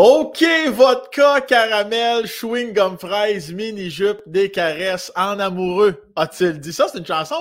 OK, vodka, caramel, chewing gum fraise, mini jupe, des caresses, en amoureux. A-t-il dit ça? C'est une chanson?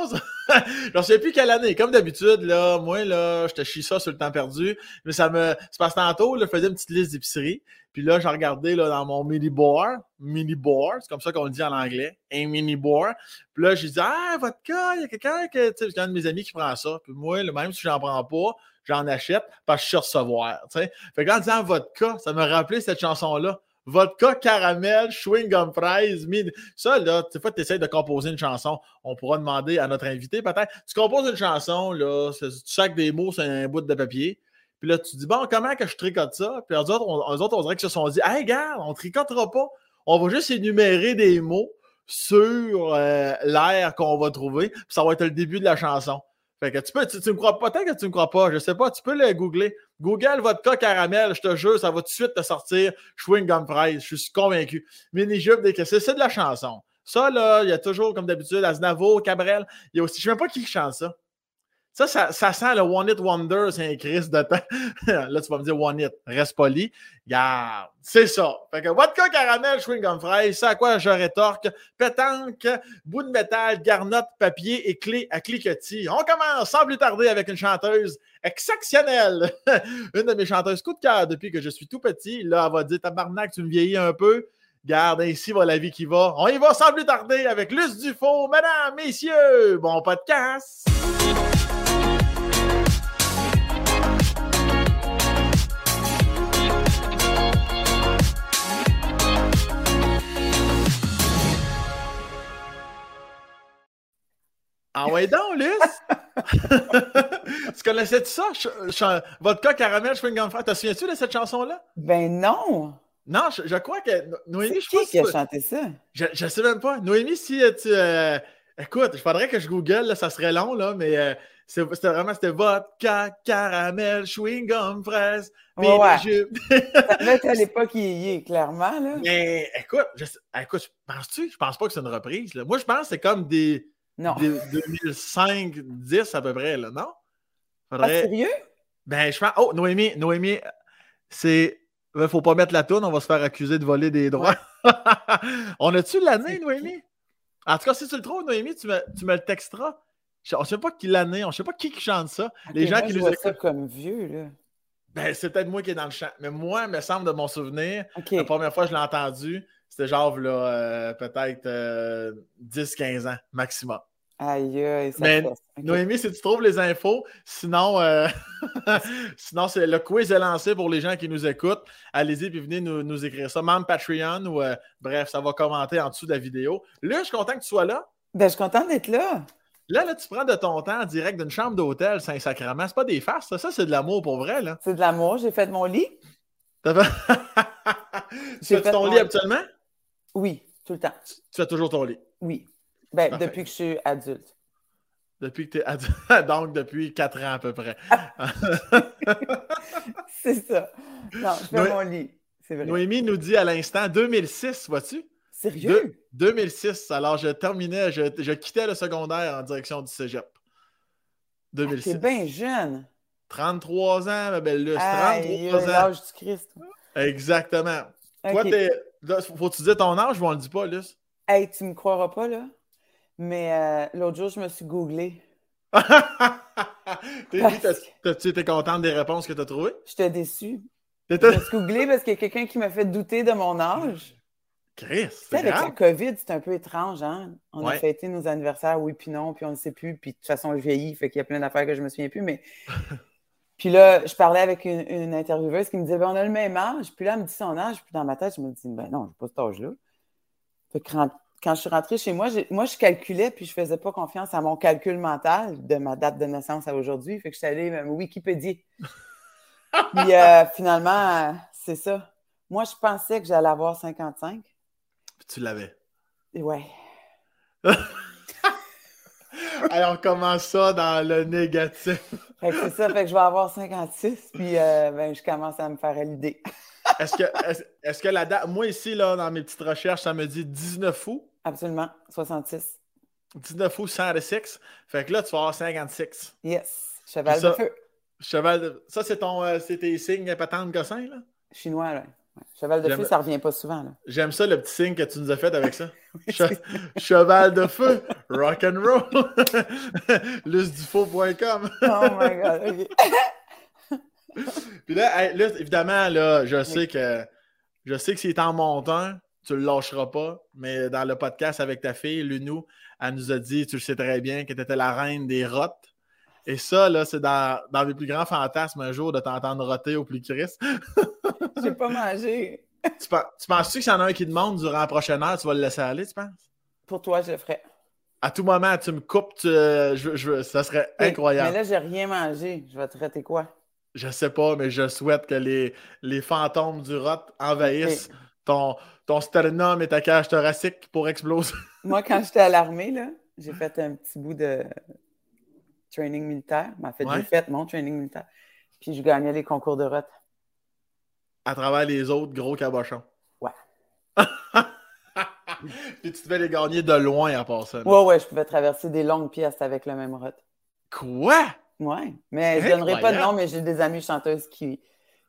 J'en sais plus quelle année. Comme d'habitude, là, moi, là, je te chie ça sur le temps perdu. Mais ça me. C'est parce que tantôt, là, je faisais une petite liste d'épicerie. Puis là, j'ai regardé là, dans mon mini bar. Mini bar, c'est comme ça qu'on le dit en anglais. Un mini bar. Puis là, j'ai dit, ah, vodka, il y a quelqu'un que. Tu sais, j'ai un de mes amis qui prend ça. Puis moi, là, même si j'en prends pas, j'en achète parce que je suis recevoir. Fait que en disant vodka, ça m'a rappelé cette chanson-là. Vodka, caramel, chewing gum fraise, mine. Ça, là, tu fois, tu essaies de composer une chanson. On pourra demander à notre invité, peut-être. Tu composes une chanson, là, tu sacs des mots sur un bout de papier. Puis là, tu dis, bon, comment que je tricote ça? Puis eux autres, on, eux autres, on dirait qu'ils se sont dit, hey, regarde, on tricotera pas. On va juste énumérer des mots sur euh, l'air qu'on va trouver. Puis ça va être le début de la chanson. Fait que tu peux, tu, me crois pas, peut-être que tu me crois pas, je sais pas, tu peux le googler. Google vodka caramel, je te jure, ça va tout de suite te sortir chewing gum je suis convaincu. Mini jupe des c'est de la chanson. Ça, là, il y a toujours, comme d'habitude, Aznavour, Cabrel, il y a aussi, je sais même pas qui chante ça. Ça, ça, sent le One It Wonder, c'est un Chris de temps. Là, tu vas me dire One It, reste poli. Garde, c'est ça. Fait que vodka caramel, chewing gum fraise, c'est à quoi je rétorque. Pétanque, bout de métal, garnotte, papier et clé à cliquetis. On commence sans plus tarder avec une chanteuse exceptionnelle. une de mes chanteuses coup de cœur depuis que je suis tout petit. Là, elle va dire Tabarnak, tu me vieillis un peu. Garde, ainsi va la vie qui va. On y va sans plus tarder avec Luce Dufaux. Mesdames, messieurs, bon podcast. Ah ouais donc, Luce! tu connaissais -tu ça? Vodka, caramel, chewing gum Te souviens-tu de cette chanson-là? Ben non! Non, je, crois que Noémie, je qui qui a chanté ça? Je, ne sais même pas. Noémie, si euh, tu... Euh, écoute, il faudrait que je google, ça serait long, là, mais euh, c'était vraiment, c'était vodka, caramel, chewing gum, fraise, ouais, ouais. ça à l'époque y est, clairement, là. Mais écoute, je, écoute, penses-tu? Je pense pas que c'est une reprise, là. Moi, je pense que c'est comme des non. 2005-10 à peu près, là, non? Faudrait... Ah, sérieux? Ben, je pense. Oh, Noémie, Noémie, c'est. Il ne faut pas mettre la toune, on va se faire accuser de voler des droits. on a-tu l'année, Noémie? En tout cas, si tu le trouves, Noémie, tu me, tu me le texteras. On ne sait pas qui l'année, on ne sait pas qui, qui chante ça. Les gens qui nous écoutent. ça comme vieux, là. Ben, c'est peut-être moi qui est dans le chant. Mais moi, il me semble de mon souvenir, la première fois que je l'ai entendu, c'était genre là, euh, peut-être 10-15 euh, ans maximum. Aïe, aïe, ça Mais Noémie, si tu trouves les infos, sinon, euh, sinon c'est le quiz est lancé pour les gens qui nous écoutent. Allez-y et venez nous, écrire ça. Même Patreon ou bref, ça va commenter en dessous de la vidéo. Là, je suis content que tu sois là. Ben, je suis content d'être là. Là, là, tu prends de ton temps en direct d'une chambre d'hôtel Saint-Sacrement. C'est pas des farces, ça, ça c'est de l'amour pour vrai. là. C'est de l'amour. J'ai fait mon lit. tu fais ton lit actuellement? Oui, tout le temps. Tu, as toujours ton lit? Oui. Ben, depuis que je suis adulte. Depuis que tu es adulte. Donc, depuis quatre ans à peu près. c'est ça. Non, je fais mon lit. C'est vrai. Noémie nous dit à l'instant 2006, vois-tu? Sérieux? 2006. Alors, je terminais, je, quittais le secondaire en direction du cégep. 2006. Ah, bien jeune. 33 ans, ma belle Luce. 33 ans. l'âge du Christ. Exactement. Toi, t'es faut tu dire ton âge ou on le dit pas, Luce? Hey, tu me croiras pas, là. Mais euh, l'autre jour, je me suis googlé. T'as-tu été contente des réponses que tu as trouvées? J'étais déçue. Je me suis googlé parce qu'il y a quelqu'un qui m'a fait douter de mon âge. Chris, c'est avec la COVID, c'est un peu étrange, hein? On a fêté nos anniversaires, oui, puis non, puis on ne sait plus, puis de toute façon, je vieillis, fait qu'il y a plein d'affaires que je me souviens plus, mais Puis là, je parlais avec une, intervieweuse qui me disait ben, on a le même âge. Puis là, elle me dit son âge. Puis dans ma tête, je me dis ben non, je n'ai pas cet âge-là. quand, quand, je suis rentrée chez moi, moi, je calculais, puis je ne faisais pas confiance à mon calcul mental de ma date de naissance à aujourd'hui. Fait que je suis allée même Wikipédia. puis euh, finalement, c'est ça. Moi, je pensais que j'allais avoir 55. Puis tu l'avais. Ouais. Alors, on commence ça dans le négatif? c'est ça, fait que je vais avoir 56, puis euh, ben, je commence à me faire à l'idée. est-ce que, est-ce, que la date, moi ici, là, dans mes petites recherches, ça me dit 19 août? Absolument, 66. 19 août, 106. Fait que là, tu vas avoir 56. Yes, cheval de feu. Cheval de... Ça, c'est ton, euh, c'est tes signes patente gossin, là? Chinois, là. Cheval de feu, ça revient pas souvent. J'aime ça, le petit signe que tu nous as fait avec ça. cheval de feu, rock and roll. Oh my God, Puis là, évidemment, là, je sais que je sais que s'il est en montant, tu le lâcheras pas, mais dans le podcast avec ta fille, Lunou, elle nous a dit, tu le sais très bien, que tu étais la reine des rottes. Et ça, là, c'est dans, dans mes plus grands fantasmes un jour de t'entendre roter au plus Christ. J'ai pas mangé. Tu, penses-tu que s'il y en a un qui demande durant la prochaine heure, tu vas le laisser aller, tu penses? Pour toi, je le ferai. À tout moment, tu me coupes, je, ça serait incroyable. Mais là, j'ai rien mangé. Je vais te traiter quoi? Je sais pas, mais je souhaite que les, les fantômes du rot envahissent ton, ton sternum et ta cage thoracique pour exploser. Moi, quand j'étais à l'armée, j'ai fait un petit bout de training militaire. En fait, j'ai fait mon training militaire. Puis je gagnais les concours de rot. À travers les autres gros cabochons. Ouais. Puis tu devais les gagner de loin à part ça. Ouais, ouais, je pouvais traverser des longues pièces avec le même rot. Quoi? Ouais. Mais je donnerai pas de nom, mais j'ai des amis chanteuses qui,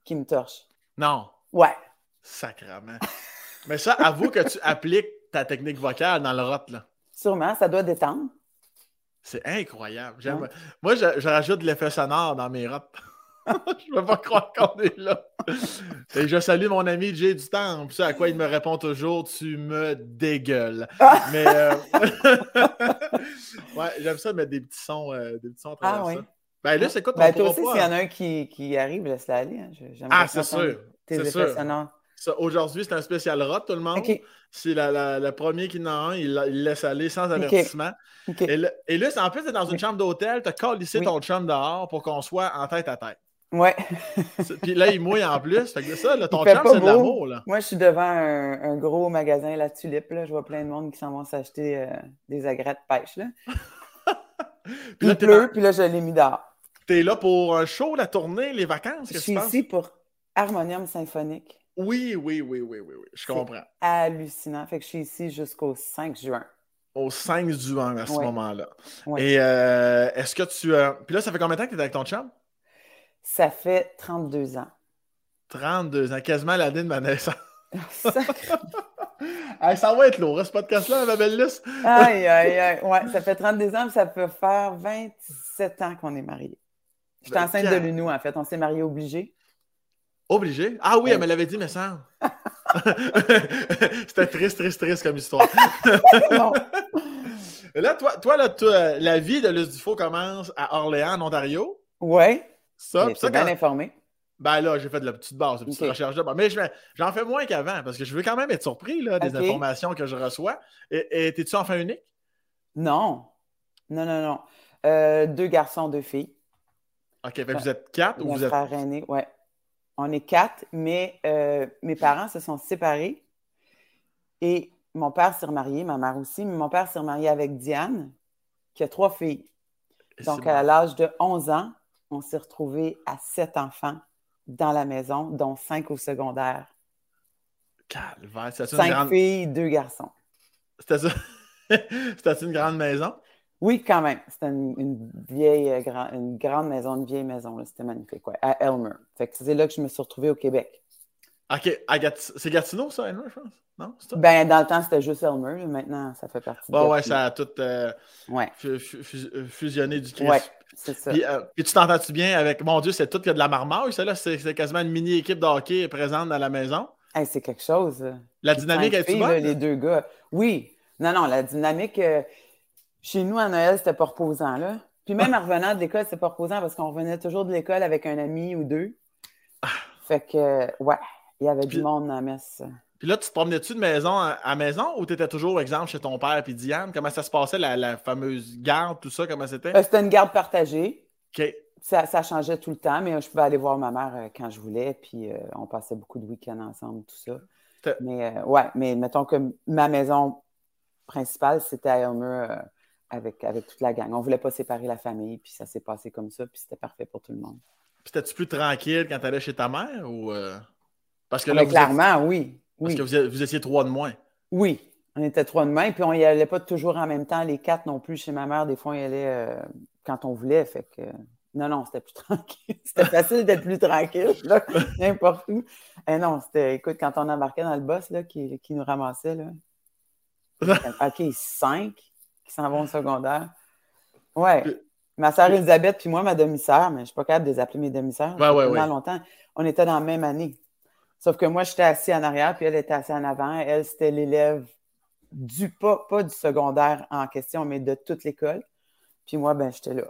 qui me torchent. Non. Ouais. Sacrement. mais ça, avoue que tu appliques ta technique vocale dans le rot, là. Sûrement, ça doit détendre. C'est incroyable. Moi, je, rajoute l'effet sonore dans mes rots. je ne peux pas croire qu'on est là. Et je salue mon ami Jay du Temple. à quoi il me répond toujours Tu me dégueules. Mais euh, ouais, j'aime ça mettre des petits sons, euh, des petits sons à travers ah, oui. ça. Ben là, c'est quoi ton ben, toi aussi, s'il y en a un qui, qui arrive, laisse-le aller. Hein. Ah, c'est sûr. Tes sonores. Aujourd'hui, c'est un spécial rot, tout le monde. C'est le premier qui en a un, il, laisse aller sans avertissement. Et, là, en plus, tu es dans une chambre d'hôtel, tu as collé ici ton chum dehors pour qu'on soit en tête à tête. Ouais. Puis là, il mouille en plus. Fait que ça, ton chum, c'est de l'amour. Moi, je suis devant un, gros magasin, la Tulipe. Là. Je vois plein de monde qui s'en vont s'acheter euh, des agrès de pêche. Là. puis il pleut, puis là, je l'ai mis dehors. Tu es là pour un show, la tournée, les vacances? Je suis ici pour Harmonium Symphonique. Oui, oui, oui, oui, oui, oui. Je comprends. Hallucinant. Fait que je suis ici jusqu'au 5 juin. Au 5 juin à ce moment-là. Et euh, est-ce que tu. Euh, puis là, ça fait combien de temps que tu es avec ton chum? Ça fait 32 ans. 32 ans, quasiment l'année de ma naissance. ça va être lourd, ce podcast-là, ma belle liste. aïe, aïe, aïe. Ouais, ça fait 32 ans, ça peut faire 27 ans qu'on est mariés. Je suis ben, enceinte de l'UNO, en fait. On s'est mariés obligés. Obligé? Ah oui, elle me l'avait dit, mais ça. C'était triste, triste, triste comme histoire. là, toi, toi, là, la vie de Luce Dufault commence à Orléans, en Ontario. Oui. Ça, ça bien informé. Ben là, j'ai fait de la petite base, de petite recherche là. Mais j'en fais moins qu'avant parce que je veux quand même être surpris là, des informations que je reçois. Et t'es-tu enfant unique? Non. Non, non, non. Euh, deux garçons, deux filles. OK, vous êtes quatre ou vous êtes. frère aîné, ouais. On est quatre, mais euh, mes parents se sont séparés et mon père s'est remarié, ma mère aussi, mais mon père s'est remarié avec Diane, qui a trois filles. Donc, à l'âge de 11 ans, on s'est retrouvés à sept enfants dans la maison, dont cinq au secondaire. Calvaire, Cinq filles, deux garçons. C'était une grande maison? Oui, quand même. C'était une, vieille, euh, une grande maison, une vieille maison. C'était magnifique, ouais, à Elmer. c'est là que je me suis retrouvée au Québec. OK. C'est Gatineau, ça, Elmer, je pense? Non? Ben, dans le temps, c'était juste Elmer. Maintenant, ça fait partie de ouais, ça a tout euh, fusionné du Christ. Ouais, c'est ça. Puis, euh, tu t'entends-tu bien avec, mon Dieu, c'est tout qu'il y a de la marmaille, ça, là? C'est quasiment une mini-équipe de hockey présente dans la maison. c'est quelque chose. La dynamique est-tu bonne? les deux gars. Oui. Non, non, la dynamique... Chez nous, à Noël, c'était pas reposant, là. Puis même en revenant de l'école, c'était pas reposant parce qu'on revenait toujours de l'école avec un ami ou deux. Ah. Fait que, ouais, il y avait du monde à la messe. Puis là, tu te promenais-tu de maison à, maison ou tu étais toujours, exemple, chez ton père et Diane? Comment ça se passait, la, fameuse garde, tout ça? Comment c'était? Euh, c'était une garde partagée. OK. Ça, ça, changeait tout le temps, mais je pouvais aller voir ma mère euh, quand je voulais, puis euh, on passait beaucoup de week-ends ensemble, tout ça. Mais ouais, mais mettons que ma maison principale, c'était à Elmer avec, avec toute la gang. On ne voulait pas séparer la famille, puis ça s'est passé comme ça, puis c'était parfait pour tout le monde. Puis étais-tu plus tranquille quand tu allais chez ta mère ou euh? Parce que là, clairement, oui, Parce que vous, étiez trois de moins. Oui, on était trois de moins, puis on n'y allait pas toujours en même temps, les quatre non plus chez ma mère. Des fois, on y allait euh, quand on voulait. Fait que Non, non, c'était plus tranquille. C'était facile d'être plus tranquille, là, n'importe où. Et eh non, c'était, écoute, quand on embarquait dans le boss, là, qui, qui nous ramassait, là. OK, cinq qui s'en vont au secondaire. Ouais. Ma soeur Elisabeth, puis moi, ma demi-sœur, mais je ne suis pas capable de les appeler mes demi-sœurs. Ouais, ouais, ouais. longtemps. On était dans la même année. Sauf que moi, j'étais assis en arrière, puis elle était assise en avant. Elle, c'était l'élève du, pas, pas du secondaire en question, mais de toute l'école. Puis moi, ben, j'étais là.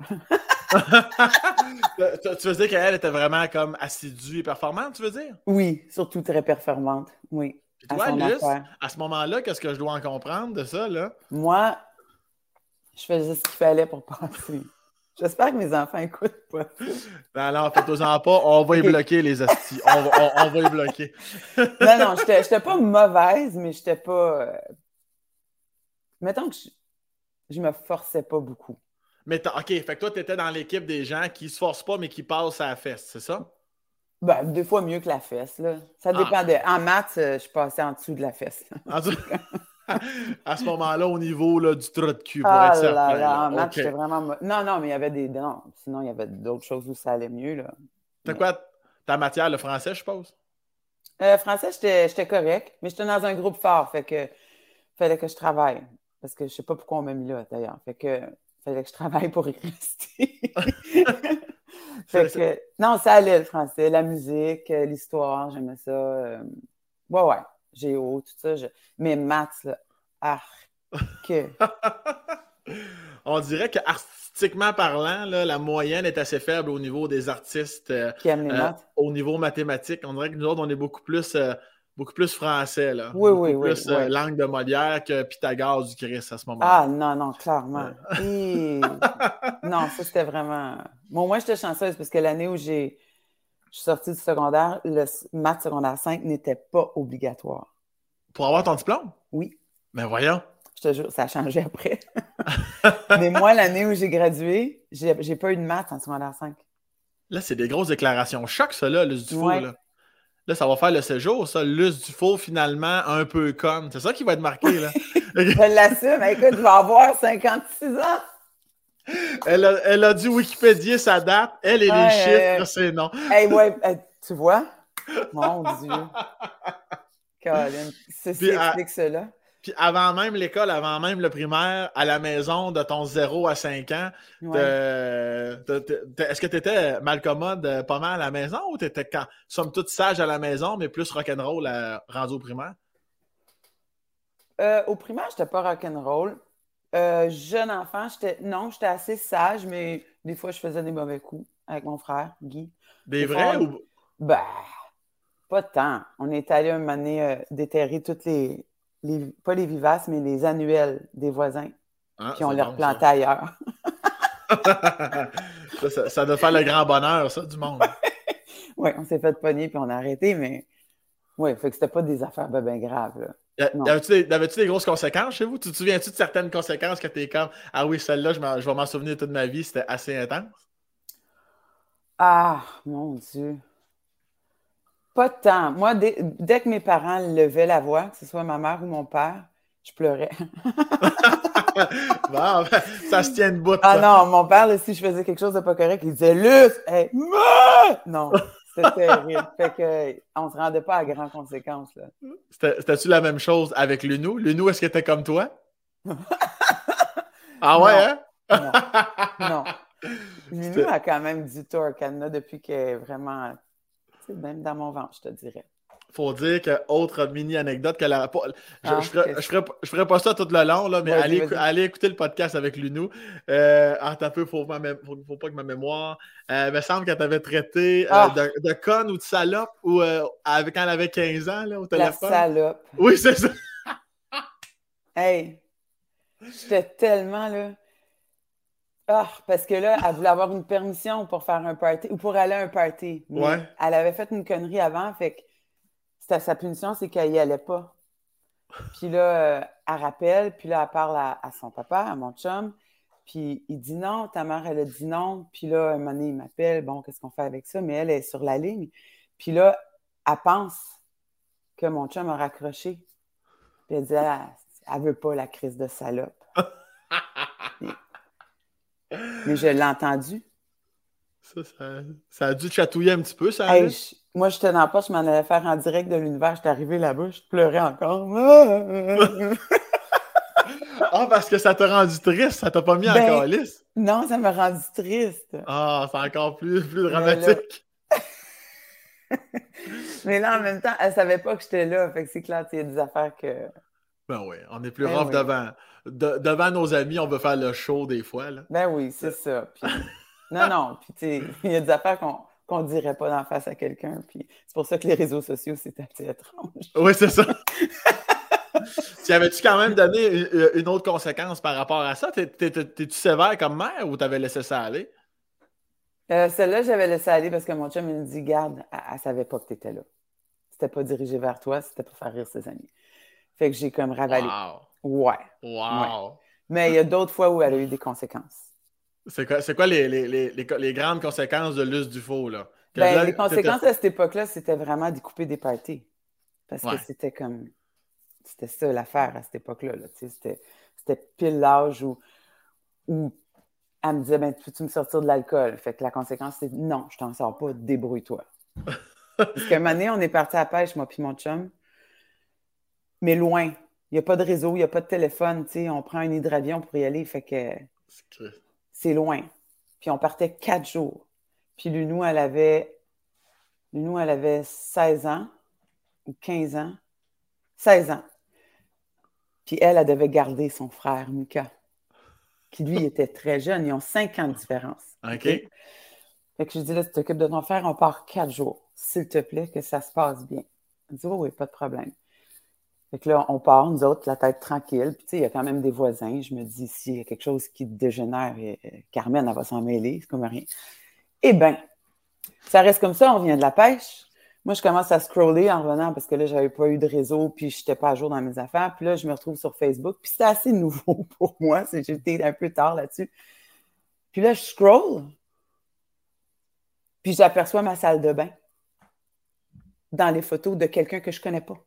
tu veux dire qu'elle était vraiment comme assidue et performante, tu veux dire? Oui, surtout très performante, oui. Puis toi, Luce, à ce moment-là, qu'est-ce que je dois en comprendre de ça, là? Moi, je faisais ce qu'il fallait pour passer. J'espère que mes enfants écoutent pas. Non, non, faites-en pas. On va y bloquer, les astis. On va, on, va y bloquer. non, non, j'étais pas mauvaise, mais j'étais pas. Euh, mettons que je, je me forçais pas beaucoup. Mais OK, fait que toi, tu étais dans l'équipe des gens qui se forcent pas, mais qui passent à la fesse, c'est ça? Ben, des fois mieux que la fesse, là. Ça ah. dépendait. En maths, euh, je passais en dessous de la fesse. En dessous... à ce moment-là, au niveau là, du trou de cul, pour ah être certain. Là, maths, c'était vraiment... Non, non, mais il y avait des... Non, sinon, il y avait d'autres choses où ça allait mieux, là. T'as quoi? Ta matière, le français, je suppose? Euh, français, j'étais correct, mais j'étais dans un groupe fort, fait que fallait que je travaille. Parce que je sais pas pourquoi on m'a mis là, d'ailleurs. Fait que fallait que je travaille pour y rester. fait que, non, ça allait le français, la musique, euh, l'histoire, j'aimais ça. Euh, ouais, ouais, géo, tout ça. Je... Mais maths, là, arc. On dirait que artistiquement parlant, là, la moyenne est assez faible au niveau des artistes. Euh, Qui aiment les maths. Au niveau mathématique, on dirait que nous autres, on est beaucoup plus beaucoup plus français, là. Oui, beaucoup oui, plus, oui. langue de Molière que Pythagore du Christ à ce moment-là. Ah, non, non, clairement. non, ça, c'était vraiment. Bon, moi, j'étais chanceuse parce que l'année où j'ai. Je suis sortie du secondaire, le maths secondaire 5 n'était pas obligatoire. Pour avoir ton diplôme? Oui. Mais ben, voyons. Je te jure, ça a changé après. Mais moi, l'année où j'ai gradué, j'ai pas eu de maths en secondaire 5. Là, c'est des grosses déclarations choc, ça, là, le du là. Là, ça va faire le séjour, ça. Luce du faux, finalement, un peu con. C'est ça qui va être marqué, là. je l'assume. Écoute, je vais avoir 56 ans. Elle a, elle a dû Wikipédier sa date. Elle et les chiffres, c'est non. Hey, ouais, tu vois? Mon Dieu. Colin, ceci explique cela. Puis avant même l'école, avant même le primaire, à la maison, de ton 0 à 5 ans, est-ce que tu étais mal commode euh, pas mal à la maison ou tu étais, quand, somme toute, sage à la maison, mais plus rock'n'roll à, rendu au primaire? Euh, au primaire, j'étais pas rock'n'roll. Euh, jeune enfant, j'étais non, j'étais assez sage, mais des fois, je faisais des mauvais coups avec mon frère, Guy. Des, vrais ou. Ben, pas tant. On est allé un moment donné euh, déterrer toutes les, pas les vivaces, mais les annuels des voisins. Ah, puis on les replantait ailleurs. ça, doit faire le grand bonheur, ça, du monde. oui, on s'est fait pogner puis on a arrêté, mais oui, fait que c'était pas des affaires bien graves. Avais-tu des, grosses conséquences chez vous? Tu te souviens-tu de certaines conséquences que tu es comme Ah oui, celle-là, je, je vais m'en souvenir toute ma vie, c'était assez intense? Ah, mon Dieu. Pas tant. Moi, dès, que mes parents levaient la voix, que ce soit ma mère ou mon père, je pleurais. bon, ça se tient de bout. Ah non, mon père, si je faisais quelque chose de pas correct, il disait Luce, hey, non, c'était terrible. fait que on se rendait pas à grandes conséquences. C'était-tu la même chose avec Lunou? Lunou, est-ce qu'il était comme toi? ah ouais, hein? non. non. Lunou a quand même du tour au Canada depuis qu'elle est vraiment même dans mon ventre, je te dirais. Faut dire que, autre mini anecdote, que la, je, ah, je, ferai, pas ça tout le long, là, mais allez, écouter le podcast avec Lunou. Euh, un peu, faut, faut, pas que ma mémoire. Euh, il me semble qu'elle t'avait traité euh, ah. de, de, conne ou de salope ou, euh, avec, quand elle avait 15 ans là, au téléphone. La salope. Oui, c'est ça. hey! J'étais tellement là. Ah, parce que là, elle voulait avoir une permission pour faire un party ou pour aller à un party. ouais. Elle avait fait une connerie avant, fait que c'était sa punition, c'est qu'elle y allait pas. Puis là, euh, elle rappelle, puis là, elle parle à, son papa, à mon chum, puis il dit non, ta mère, elle a dit non. Puis là, un moment donné, il m'appelle, bon, qu'est-ce qu'on fait avec ça? Mais elle est sur la ligne. Puis là, elle pense que mon chum a raccroché. Puis elle dit, ah, elle veut pas la crise de salope. Mais je l'ai entendu. Ça, a dû te chatouiller un petit peu, ça. moi, j'étais dans la poche, je m'en allais faire en direct de l'univers. J'étais arrivé là-bas, je pleurais encore. ah, parce que ça t'a rendu triste, ça t'a pas mis en ben, calice? Non, ça m'a rendu triste. Ah, c'est encore plus, plus dramatique. Mais là... en même temps, elle savait pas que j'étais là. Fait que c'est clair, il y a des affaires que. Ben oui, on est plus ben rough devant. devant nos amis, on veut faire le show des fois. Là. Ben oui, c'est ça. Non, non. Puis, il y a des affaires qu'on ne dirait pas d'en face à quelqu'un. Puis c'est pour ça que les réseaux sociaux, c'est assez étrange. Oui, c'est ça. tu avais-tu quand même donné une, autre conséquence par rapport à ça? T'es-tu sévère comme mère ou t'avais laissé ça aller? Euh, celle-là, j'avais laissé aller parce que mon chum me dit Garde, elle, ne savait pas que tu étais là. C'était pas dirigé vers toi, c'était pour faire rire ses amis. Fait que j'ai comme ravalé. Wow. Ouais. Wow. Mais il y a d'autres fois où elle a eu des conséquences. C'est quoi, quoi les, les, les, les, grandes conséquences de l'us du faux, là? Ben, les conséquences à cette époque-là, c'était vraiment découper des parties. Parce que c'était comme. C'était ça l'affaire à cette époque-là. Là. C'était, c'était pile l'âge où, où elle me disait ben, Peux-tu me sortir de l'alcool? Fait que la conséquence, c'est non, je t'en sors pas, débrouille-toi. Parce qu'à un moment donné, on est parti à la pêche, moi puis mon chum, mais loin. Il n'y a pas de réseau, il n'y a pas de téléphone. On prend un hydravion pour y aller. Fait que c'est loin. Puis on partait quatre jours. Puis Lunou, elle avait. Lunou, elle avait 16 ans ou 15 ans. 16 ans. Puis elle, elle devait garder son frère, Mika, qui lui était très jeune. Ils ont 5 ans de différence. OK. Fait que je dis là, tu t'occupes de ton frère, on part quatre jours. S'il te plaît, que ça se passe bien. Elle dit, oh, oui, pas de problème. Fait que là, on part, nous autres, la tête tranquille. Puis, tu sais, il y a quand même des voisins. Je me dis, s'il y a quelque chose qui dégénère, euh, Carmen, elle va s'en mêler. C'est comme rien. Eh bien, ça reste comme ça. On vient de la pêche. Moi, je commence à scroller en revenant parce que là, j'avais pas eu de réseau, puis je n'étais pas à jour dans mes affaires. Puis là, je me retrouve sur Facebook. Puis c'était assez nouveau pour moi. J'étais un peu tard là-dessus. Puis là, je scroll. Puis j'aperçois ma salle de bain dans les photos de quelqu'un que je connais pas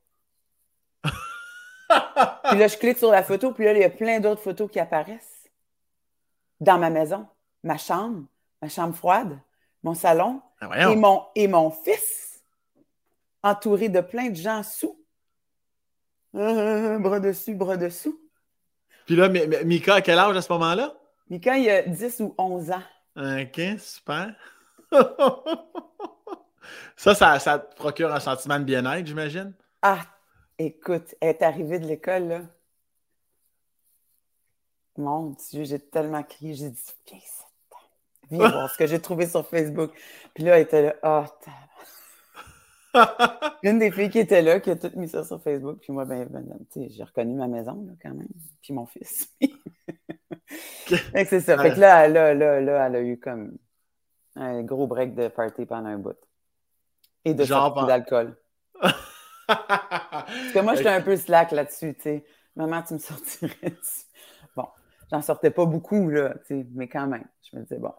puis là, je clique sur la photo, puis là, il y a plein d'autres photos qui apparaissent. Dans ma maison, ma chambre, ma chambre froide, mon salon ah, et, mon, et mon fils, entouré de plein de gens sous. bras dessus, bras dessous. Puis là, Mika, à quel âge à ce moment-là? Mika, il a 10 ou 11 ans. OK, super. ça, ça, ça te procure un sentiment de bien-être, j'imagine? Ah, Écoute, elle est arrivée de l'école, là. Mon Dieu, j'ai tellement crié. J'ai dit, viens, viens voir ce que j'ai trouvé sur Facebook. Puis là, elle était là, oh, Une des filles qui était là, qui a tout mis ça sur Facebook. Puis moi, ben, ben j'ai reconnu ma maison, là, quand même. Puis mon fils. c'est ça. Fait que là, là, là, là, elle a eu comme un gros break de party pendant un bout. Et de sortie d'alcool. Parce que moi, j'étais un peu slack là-dessus, tu sais. Maman, tu me sortirais Bon, j'en sortais pas beaucoup, là, tu sais, mais quand même. Je me disais, bon,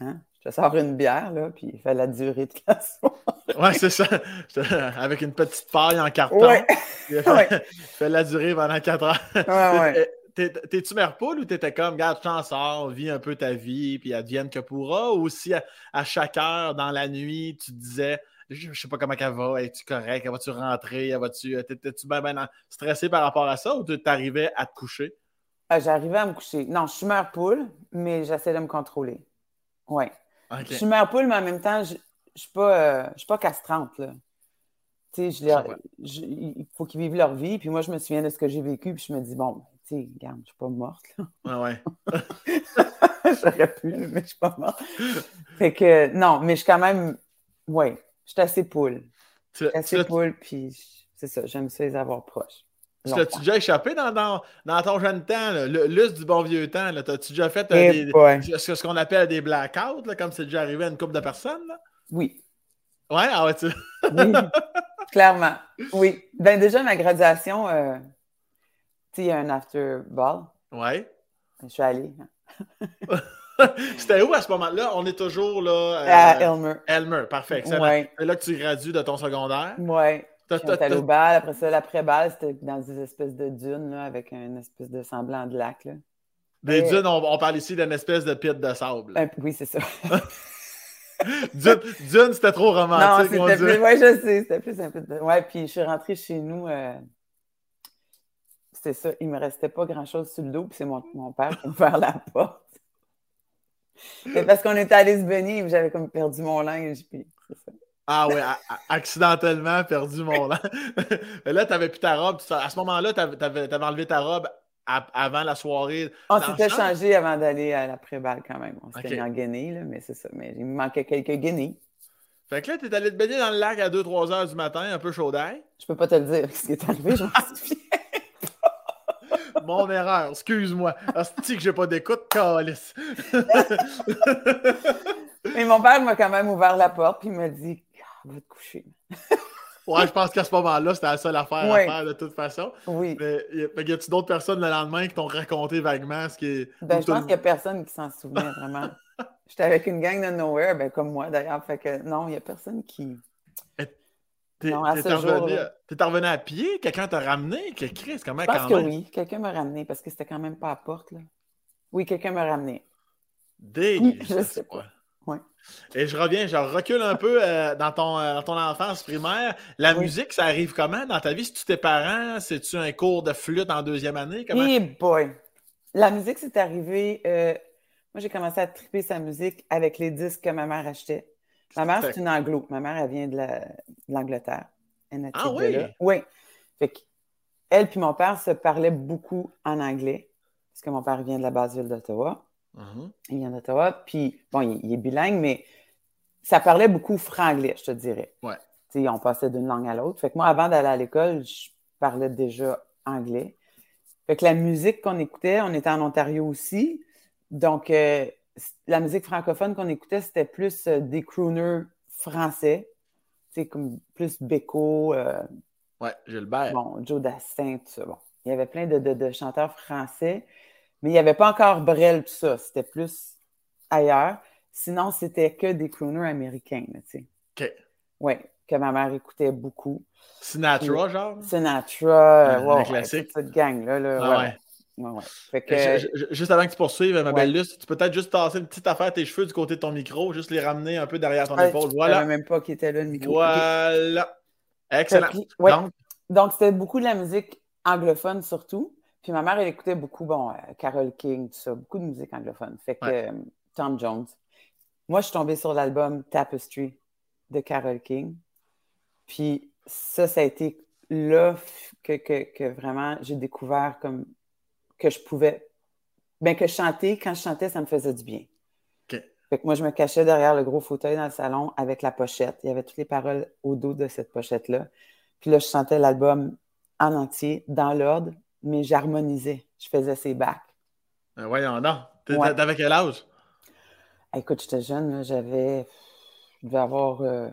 hein, je te sors une bière, là, puis il fait la durée de la soirée. Ouais, c'est ça. Avec une petite paille en carton. Ouais. Il fait, la durée pendant quatre heures. Ouais, ouais. T'es-tu mère poule ou t'étais comme, regarde, tu t'en sors, vis un peu ta vie, puis advienne que pourra, ou si à chaque heure dans la nuit, tu disais, je, sais pas comment elle va, es-tu correct, vas-tu rentrer, vas-tu, t'es-tu bien ben stressé par rapport à ça ou t'arrivais à te coucher? Ah, j'arrivais à me coucher. Non, je suis mère poule, mais j'essaie de me contrôler. Oui. Je suis mère poule, mais en même temps, je ne suis, pas, euh, suis pas castrante. Là. Tu sais, il faut qu'ils vivent leur vie. Puis moi, je me souviens de ce que j'ai vécu. Puis je me dis, bon, tu sais, regarde, je suis pas morte. Là. Ouais, ouais. J'aurais pu, mais je suis pas morte. Fait que, non, mais je suis quand même, oui, je suis assez poule. Je suis assez poule, puis c'est ça, j'aime ça les avoir proches. Tu l'as-tu déjà échappé dans, dans, dans, ton jeune temps, le lustre du bon vieux temps? T'as-tu déjà fait euh, eh ce, qu'on appelle des blackouts, là, comme c'est déjà arrivé à une couple de personnes? Là? Oui. Ouais, ah ouais, tu... oui, clairement. Oui. Ben déjà, ma graduation, euh, tu sais, il y a un after ball. Ouais. Je suis allée. C'était où à ce moment-là? On est toujours là. Euh, à Elmer. Elmer, parfait. C'est là que tu gradues de ton secondaire? Oui. J'étais au bal. Après ça, l'après-bal, c'était dans des espèces de dunes là, avec une espèce de semblant de lac. Là. Des dunes, on, parle ici d'une espèce de pit de sable. oui, c'est ça. Dune, c'était trop romantique. Non, c'était plus. Ouais, je sais, c'était plus un peu. Ouais, puis je suis rentrée chez nous. Euh, c'est ça, il me restait pas grand-chose sur le dos, puis c'est mon, mon, père qui m'a ouvert la porte. C'est parce qu'on était allé se baigner, j'avais comme perdu mon linge, puis c'est ça. Ah oui, accidentellement perdu mon linge. là, tu n'avais plus ta robe. À ce moment-là, tu avais, enlevé ta robe avant la soirée. On s'était changé avant d'aller à l'après-balle quand même. On s'était mis en guenille, là, mais c'est ça. Mais il me manquait quelques guenilles. Fait que là, tu es allé te baigner dans le lac à 2-3 heures du matin, un peu chaud d'air. Je peux pas te le dire ce qui est arrivé, j'en suis Mon erreur, excuse-moi. Asti que j'ai pas d'écoute, calice. Mais mon père m'a quand même ouvert la porte puis il m'a dit ah, Va te coucher. ouais, je pense qu'à ce moment-là, c'était la seule affaire à faire de toute façon. Oui. Mais y a-tu d'autres personnes le lendemain qui t'ont raconté vaguement ce qui est. Ben, je pense qu'il n'y a personne qui s'en souvient vraiment. J'étais avec une gang de Nowhere, ben, comme moi d'ailleurs. Fait que non, il n'y a personne qui. T'es revenu, à pied? Quelqu'un t'a ramené? Que Chris, comment Je pense que oui. Quelqu'un m'a ramené parce que c'était quand même pas à porte. Là. Oui, quelqu'un m'a ramené. Des... Je sais pas. Ouais. Et je reviens, je recule un peu euh, dans, ton, euh, ton enfance primaire. La musique, ça arrive comment dans ta vie? Si tu tes parents, c'est-tu un cours de flûte en deuxième année? Comment... Hey boy! La musique, c'est arrivé. Euh, moi, j'ai commencé à triper sa musique avec les disques que ma mère achetait. Ma mère, c'est une anglo. Ma mère, elle vient de l'Angleterre. ah oui? Oui. Fait elle puis mon père se parlaient beaucoup en anglais, parce que mon père vient de la base ville d'Ottawa. Uh-huh. Il vient d'Ottawa, puis bon, il, est bilingue, mais ça parlait beaucoup franglais, je te dirais. Ouais. sais, on passait d'une langue à l'autre. Fait que moi, avant d'aller à l'école, je parlais déjà anglais. Fait que la musique qu'on écoutait, on était en Ontario aussi. Donc, euh, la musique francophone qu'on écoutait, c'était plus euh, des crooners français. C'est comme plus Beko. Euh, ouais, Gilbert. Bon, Joe Dassin, tout ça. Bon. Il y avait plein de, chanteurs français, mais il n'y avait pas encore Brel, tout ça. C'était plus ailleurs. Sinon, c'était que des crooners américains, tu sais. OK. Oui, que ma mère écoutait beaucoup. Sinatra, genre? Sinatra, ouais, classique. cette gang-là. Là, ah, ouais. Juste avant que tu poursuives, ma belle Luce, tu peux peut-être juste tasser une petite affaire tes cheveux du côté de ton micro, juste les ramener un peu derrière ton épaule. Voilà. Je même pas qui était là le micro. Voilà. Excellent. Donc, c'était beaucoup de la musique anglophone surtout. Puis ma mère, elle écoutait beaucoup, bon, euh, Carole King, tout ça, beaucoup de musique anglophone. Fait que euh, Tom Jones. Moi, je suis tombée sur l'album Tapestry de Carole King. Puis ça, ça a été là que, que, que vraiment j'ai découvert comme que je pouvais. Bien, que chanter, quand je chantais, ça me faisait du bien. Fait que moi, je me cachais derrière le gros fauteuil dans le salon avec la pochette. Il y avait toutes les paroles au dos de cette pochette-là. Puis là, je chantais l'album en entier, dans l'ordre, mais j'harmonisais. Je faisais ses bacs. Ben voyons, non. T'avais quel âge? Écoute, j'étais jeune, j'avais. Je devais avoir 9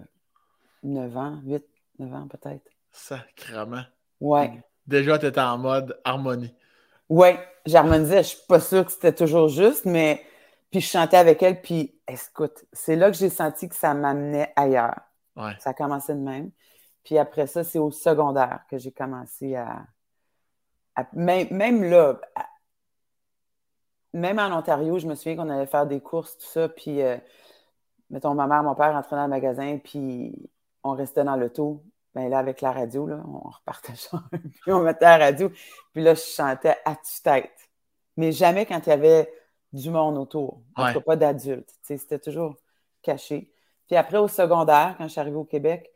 euh, ans, 8, 9 ans peut-être. Sacrement. Ouais. Déjà, tu étais en mode harmonie. Oui, j'harmonisais. Je suis pas sûre que c'était toujours juste, mais puis je chantais avec elle, puis écoute, c'est là que j'ai senti que ça m'amenait ailleurs. Ça a commencé de même. Puis après ça, c'est au secondaire que j'ai commencé à, même, là, même en Ontario, je me souviens qu'on allait faire des courses, tout ça, puis euh, mettons, ma mère, mon père entraient dans le magasin, puis on restait dans l'auto, ben là, avec la radio, là, on repartait puis on mettait la radio. Puis là, je chantais à tue-tête. Mais jamais quand il y avait du monde autour. En tout cas, pas d'adultes. C'était toujours caché. Puis après, au secondaire, quand je suis arrivée au Québec,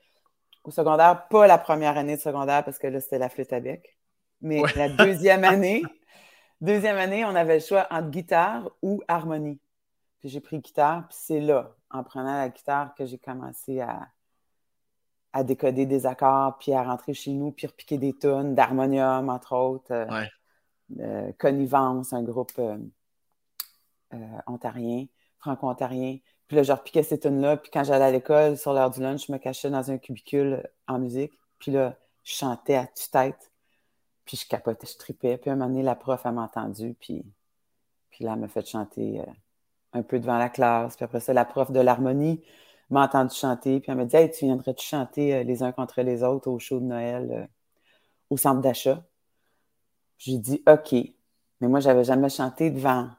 au secondaire, pas la première année de secondaire parce que là, c'était la flûte à bec. Mais la deuxième année, deuxième année, on avait le choix entre guitare ou harmonie. Puis j'ai pris guitare, puis c'est là, en prenant la guitare, que j'ai commencé à, à décoder des accords, puis à rentrer chez nous, puis repiquer des tonnes d'harmonium, entre autres. Euh, euh, Connivence, un groupe euh, ontarien, franco-ontarien. Puis là, je repiquais ces tunes-là. Puis quand j'allais à l'école, sur l'heure du lunch, je me cachais dans un cubicule en musique. Puis là, je chantais à tue-tête. Puis je capotais, je tripais. Puis à un moment donné, la prof, elle m'a entendu. Puis, puis là, elle m'a fait chanter un peu devant la classe. Puis après ça, la prof de l'harmonie, m'a entendu chanter, puis elle m'a dit Hey, tu viendrais-tu chanter euh, les uns contre les autres au show de Noël euh, au centre d'achat? J'ai dit OK. Mais moi, j'avais jamais chanté devant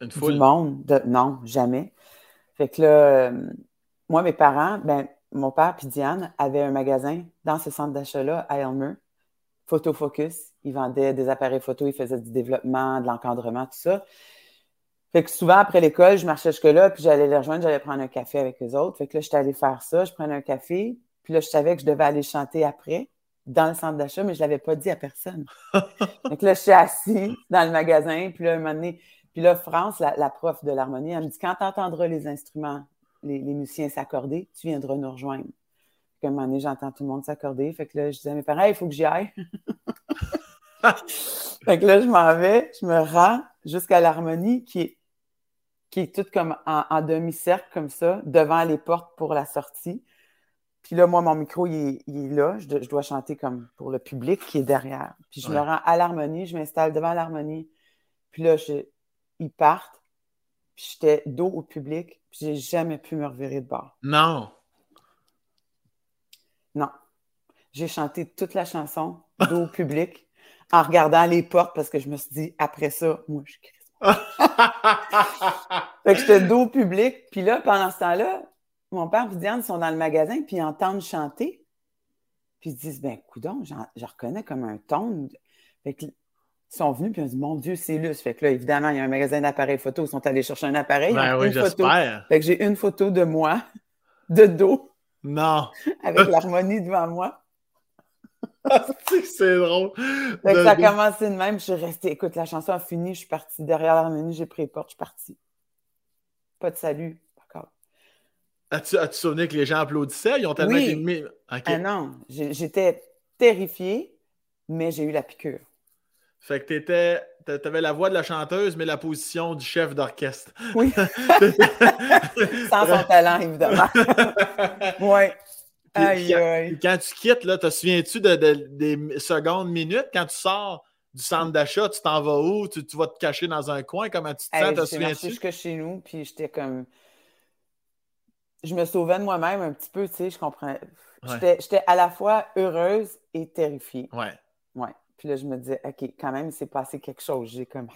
Une foule? du monde. non, jamais. Fait que là, euh, moi, mes parents, ben, mon père puis Diane avaient un magasin dans ce centre d'achat-là à Elmer, Photofocus. Ils vendaient des appareils photo, ils faisaient du développement, de l'encadrement, tout ça. Fait que souvent, après l'école, je marchais jusque-là, puis j'allais les rejoindre, j'allais prendre un café avec eux autres. Fait que là, j'étais allée faire ça, je prenais un café, puis là, je savais que je devais aller chanter après, dans le centre d'achat, mais je ne l'avais pas dit à personne. Donc là, je suis assis dans le magasin, puis là, un moment donné, puis là, France, la, prof de l'harmonie, elle me dit quand tu entendras les instruments, les, musiciens s'accorder, tu viendras nous rejoindre. Puis à un moment donné, j'entends tout le monde s'accorder. Fait que là, je disais à mes parents, il faut que j'y aille. fait que là, je m'en vais, je me rends jusqu'à l'harmonie qui est qui est toute comme en, demi-cercle comme ça, devant les portes pour la sortie. Puis là, moi, mon micro, il est, là. Je, dois chanter comme pour le public qui est derrière. Puis je me rends à l'harmonie, je m'installe devant l'harmonie. Puis là, ils partent. Puis j'étais dos au public. Puis j'ai jamais pu me revirer de bord. Non. Non. J'ai chanté toute la chanson dos au public en regardant les portes parce que je me suis dit, après ça, moi, je fait que j'étais dos public. Puis là, pendant ce temps-là, mon père et Diane sont dans le magasin, puis ils entendent chanter. Puis ils disent, ben, coudon, je reconnais comme un ton. Fait que, ils sont venus, puis ils ont dit, mon Dieu, c'est Luce. Fait que là, évidemment, il y a un magasin d'appareils photo. Ils sont allés chercher un appareil. Ben oui, j'espère. Fait que j'ai une photo de moi, de dos. Non. Avec l'harmonie devant moi. c'est drôle. ça a commencé de même. Je suis restée. Écoute, la chanson a fini. Je suis partie derrière l'harmonie. J'ai pris les portes. Je suis partie. Pas de salut. D'accord. As-tu as souvenir que les gens applaudissaient? Ils ont tellement oui. Ah non. J'étais terrifiée, mais j'ai eu la piqûre. Fait que t'étais. T'avais la voix de la chanteuse, mais la position du chef d'orchestre. Oui. Sans son talent, évidemment. oui quand tu quittes, là, te souviens-tu de, des secondes, minutes, quand tu sors du centre d'achat, tu t'en vas où? Tu, vas te cacher dans un coin? Comment tu te sens? Te souviens-tu? jusque chez nous, puis j'étais comme... Je me sauvais de moi-même un petit peu, tu sais, je comprends. J'étais à la fois heureuse et terrifiée. Ouais. Ouais. Puis là, je me disais, OK, quand même, il s'est passé quelque chose. J'ai comme...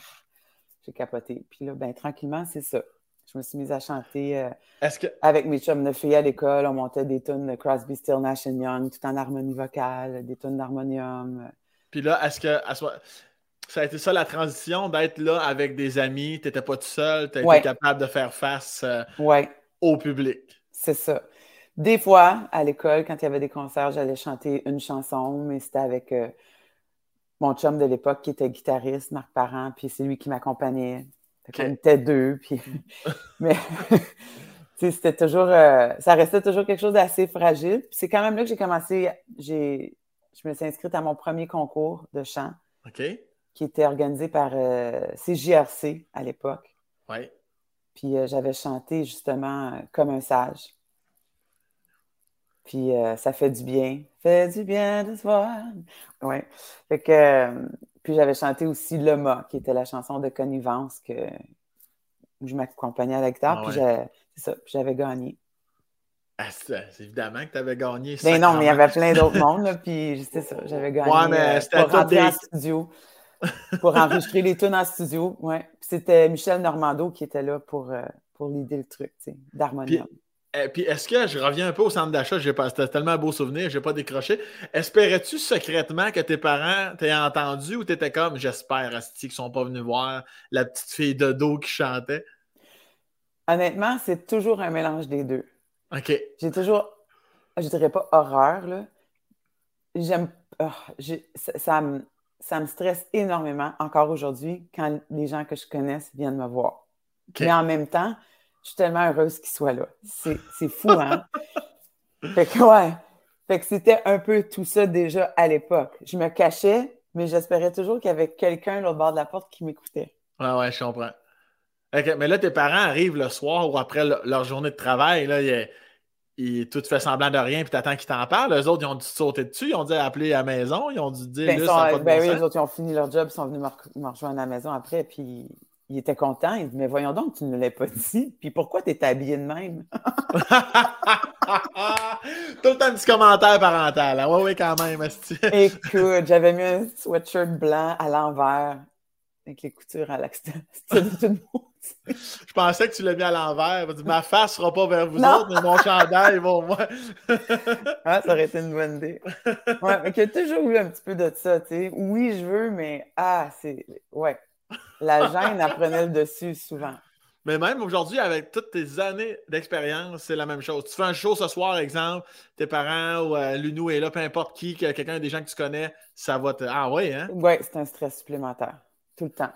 J'ai capoté. Puis là, ben tranquillement, c'est ça. Je me suis mise à chanter euh, avec mes chums de filles à l'école. On montait des tonnes de Crosby, Still, Nash Young, tout en harmonie vocale, des tonnes d'harmonium. Puis là, est-ce que ça a été ça la transition d'être là avec des amis? Tu n'étais pas tout seul, tu été capable de faire face euh, au public? C'est ça. Des fois, à l'école, quand il y avait des concerts, j'allais chanter une chanson, mais c'était avec euh, mon chum de l'époque qui était guitariste, Marc Parent, puis c'est lui qui m'accompagnait. On était deux, puis... mais c'était toujours... Euh, ça restait toujours quelque chose d'assez fragile. c'est quand même là que j'ai commencé... J'ai, je me suis inscrite à mon premier concours de chant. Qui était organisé par euh, CJRC à l'époque. Oui. Puis euh, j'avais chanté justement comme un sage. Puis ça fait du bien. Fait du bien de se voir. Oui. Fait que puis j'avais chanté aussi Le mât, qui était la chanson de connivence que, où je m'accompagnais à la guitare. Ah puis ça, j'avais gagné. Ah, c'est évidemment que tu avais gagné. Mais ben non, mais il y avait plein d'autres mondes, puis c'est ça, j'avais gagné. Ouais, mais euh, pour rentrer en studio. pour enregistrer les tunes en studio, ouais. C'était Michel Normando qui était là pour, euh, pour l'idée le truc, tu sais, Euh, puis est-ce que je reviens un peu au centre d'achat, c'était tellement un beau souvenir, j'ai pas décroché. Espérais-tu secrètement que tes parents t'aient entendu ou t'étais comme j'espère Asti qu'ils sont pas venus voir la petite fille de dos qui chantait? Honnêtement, c'est toujours un mélange des deux. OK. J'ai toujours, je dirais pas horreur, là. J'aime. Oh, ça, me, ça me stresse énormément encore aujourd'hui quand les gens que je connaisse viennent me voir. Mais en même temps, je suis tellement heureuse qu'il soit là. C'est fou, hein? fait que, ouais. Fait que c'était un peu tout ça déjà à l'époque. Je me cachais, mais j'espérais toujours qu'il y avait quelqu'un l'autre bord de la porte qui m'écoutait. Ouais, ouais, je comprends. OK, mais là, tes parents arrivent le soir ou après leur journée de travail, là, ils, tout fait semblant de rien, puis t'attends qu'ils t'en parlent. Les autres, ils ont dû sauter dessus, ils ont dû appeler à la maison, ils ont dû dire. Ben, sont, ben oui, les autres, ils ont fini leur job, ils sont venus me, rejoindre à la maison après, puis il était content. Il dit Mais voyons donc, tu ne l'as pas dit. Puis pourquoi tu es habillé de même? Tout le temps un petit commentaire parental. Hein? Oui, oui, quand même. Écoute, j'avais mis un sweatshirt blanc à l'envers avec les coutures à l'extérieur. Je pensais que tu l'as mis à l'envers. Ma face sera pas vers vous autres, mais mon chandail va moi. ah, ça aurait été une bonne idée. Ouais, mais qu'il y a toujours eu un petit peu de ça, tu sais. Oui, je veux, mais ah, c'est. Ouais. La gêne, apprenait le dessus souvent. Mais même aujourd'hui, avec toutes tes années d'expérience, c'est la même chose. Tu fais un show ce soir, exemple, tes parents ou euh, Lunou est là, peu importe qui, quelqu'un des gens que tu connais, ça va te. Ah oui, hein? Oui, c'est un stress supplémentaire. Tout le temps.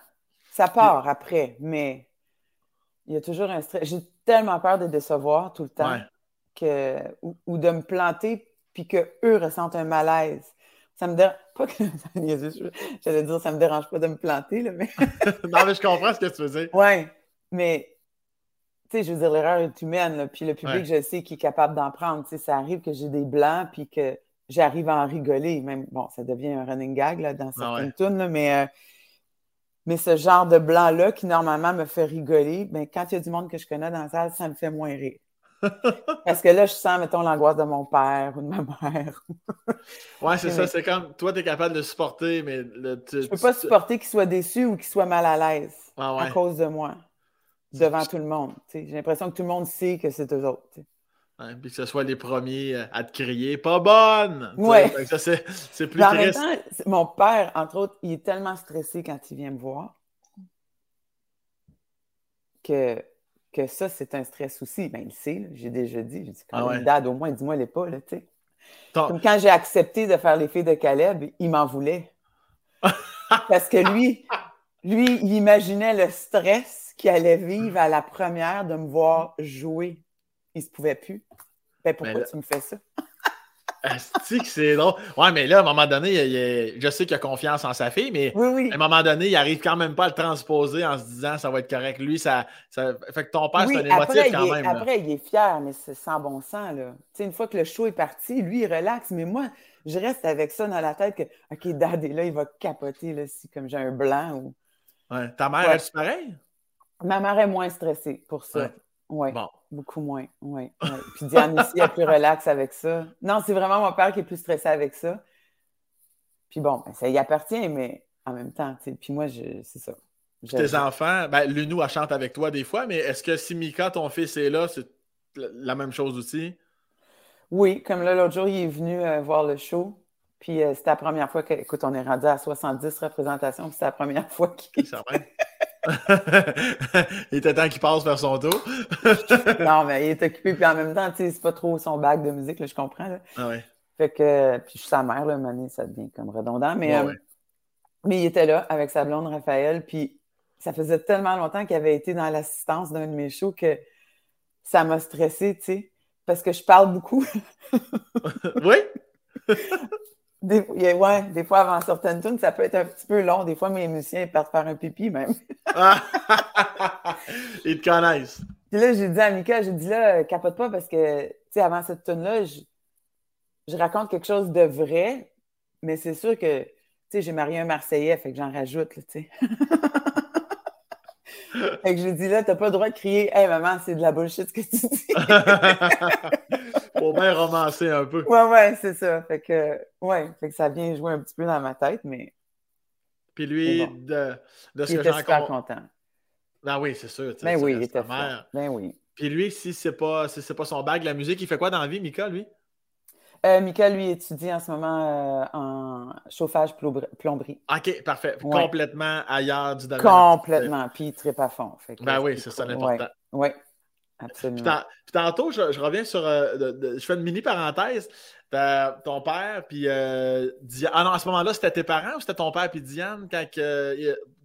Ça part après, mais il y a toujours un stress. J'ai tellement peur de décevoir tout le temps que, ou, de me planter puis qu'eux ressentent un malaise. Ça me dérange pas que. J'allais dire, ça me dérange pas de me planter, là, mais. non, mais je comprends ce que tu veux dire. Oui. Mais, tu sais, je veux dire, l'erreur est humaine, puis le public, je sais qu'il est capable d'en prendre. Tu sais, ça arrive que j'ai des blancs, puis que j'arrive à en rigoler. Même, bon, ça devient un running gag là, dans ah certaines tunes, mais, euh, mais ce genre de blanc-là qui, normalement, me fait rigoler, ben, quand il y a du monde que je connais dans la salle, ça me fait moins rire. Parce que là, je sens, mettons, l'angoisse de mon père ou de ma mère. ouais, c'est ça. C'est comme toi, tu es capable de supporter, mais. Le, tu, je peux pas supporter qu'il soit déçu ou qu'il soit mal à l'aise ah à cause de moi devant tout le monde. J'ai l'impression que tout le monde sait que c'est eux autres. puis que ce soit les premiers euh, à te crier Pas bonne! Ouais. Ça, c'est plus triste. En même temps, mon père, entre autres, il est tellement stressé quand il vient me voir que, que ça, c'est un stress aussi. Ben, il sait, j'ai déjà dit. J'ai dit, quand ah dad, au moins, dis-moi les pas, là, tu sais. Comme quand j'ai accepté de faire les filles de Caleb, il m'en voulait. Parce que lui, lui, il imaginait le stress qui allait vivre à la première de me voir jouer. Il se pouvait plus. Ben, pourquoi tu me fais ça? Que c'est drôle. Ouais, mais là, à un moment donné, je sais qu'il a confiance en sa fille, mais à un moment donné, il arrive quand même pas à le transposer en se disant ça va être correct. Lui, ça. ça... Fait que ton père, c'est un émotif quand même. Après, il est fier, mais c'est sans bon sens. Là. une fois que le show est parti, lui, il relaxe. Mais moi, je reste avec ça dans la tête que OK, Dad est là, il va capoter là, si comme j'ai un blanc ou. Ouais. Ta mère, elle est pareil? Ma mère est moins stressée pour ça. Oui, beaucoup moins. Ouais, Puis Diane aussi est plus relaxe avec ça. Non, c'est vraiment mon père qui est plus stressé avec ça. Puis bon, ben, ça y appartient, mais en même temps, puis moi, c'est ça. tes enfants, ben, Lunou, elle chante avec toi des fois, mais est-ce que si Mika, ton fils, est là, c'est la même chose aussi? Oui, comme là, l'autre jour, il est venu euh, voir le show. Puis euh, c'était la première fois que, écoute, on est rendu à 70 représentations, puis c'était la première fois qu'il. Il était temps qu'il passe vers son tour. non, mais il est occupé, puis en même temps, tu sais, c'est pas trop son bac de musique, là, je comprends. Là. Ah ouais. Fait que, puis je suis sa mère, là, Mané, ça devient comme redondant, mais, euh, mais il était là avec sa blonde Raphaël, puis ça faisait tellement longtemps qu'il avait été dans l'assistance d'un de mes shows que ça m'a stressé, tu sais, parce que je parle beaucoup. oui? Des, ouais, des fois, avant certaines tunes, ça peut être un petit peu long. Des fois, mes musiciens partent faire un pipi même. Ils te connaissent. Puis là, j'ai dit à Mika, j'ai dit là, capote pas parce que, tu sais, avant cette tune-là, je, je, raconte quelque chose de vrai, mais c'est sûr que, tu sais, j'ai marié un Marseillais, fait que j'en rajoute, tu sais. fait que j'ai dit là, t'as pas le droit de crier Hey maman, c'est de la bullshit ce que tu dis. Pour bien romancer un peu. Ouais, ouais, c'est ça. Fait que, ouais, fait que ça vient jouer un petit peu dans ma tête, mais. Puis lui, de, de ce il que j'en super content. Ah oui, c'est sûr. Ben oui, il était mère. Ben oui. Puis lui, si c'est pas, si c'est pas son bague, la musique, il fait quoi dans la vie, Mika, lui? Euh, Mika, lui, étudie en ce moment euh, en chauffage plomberie. OK, parfait. Complètement ailleurs du domaine. Complètement. Puis il tripe à fond. ben oui, c'est ça l'important. Oui, ouais, absolument. Puis, tantôt, je, reviens sur. Euh, je fais une mini parenthèse. ton père, puis Diane. Ah non, à ce moment-là, c'était tes parents ou c'était ton père puis Diane quand,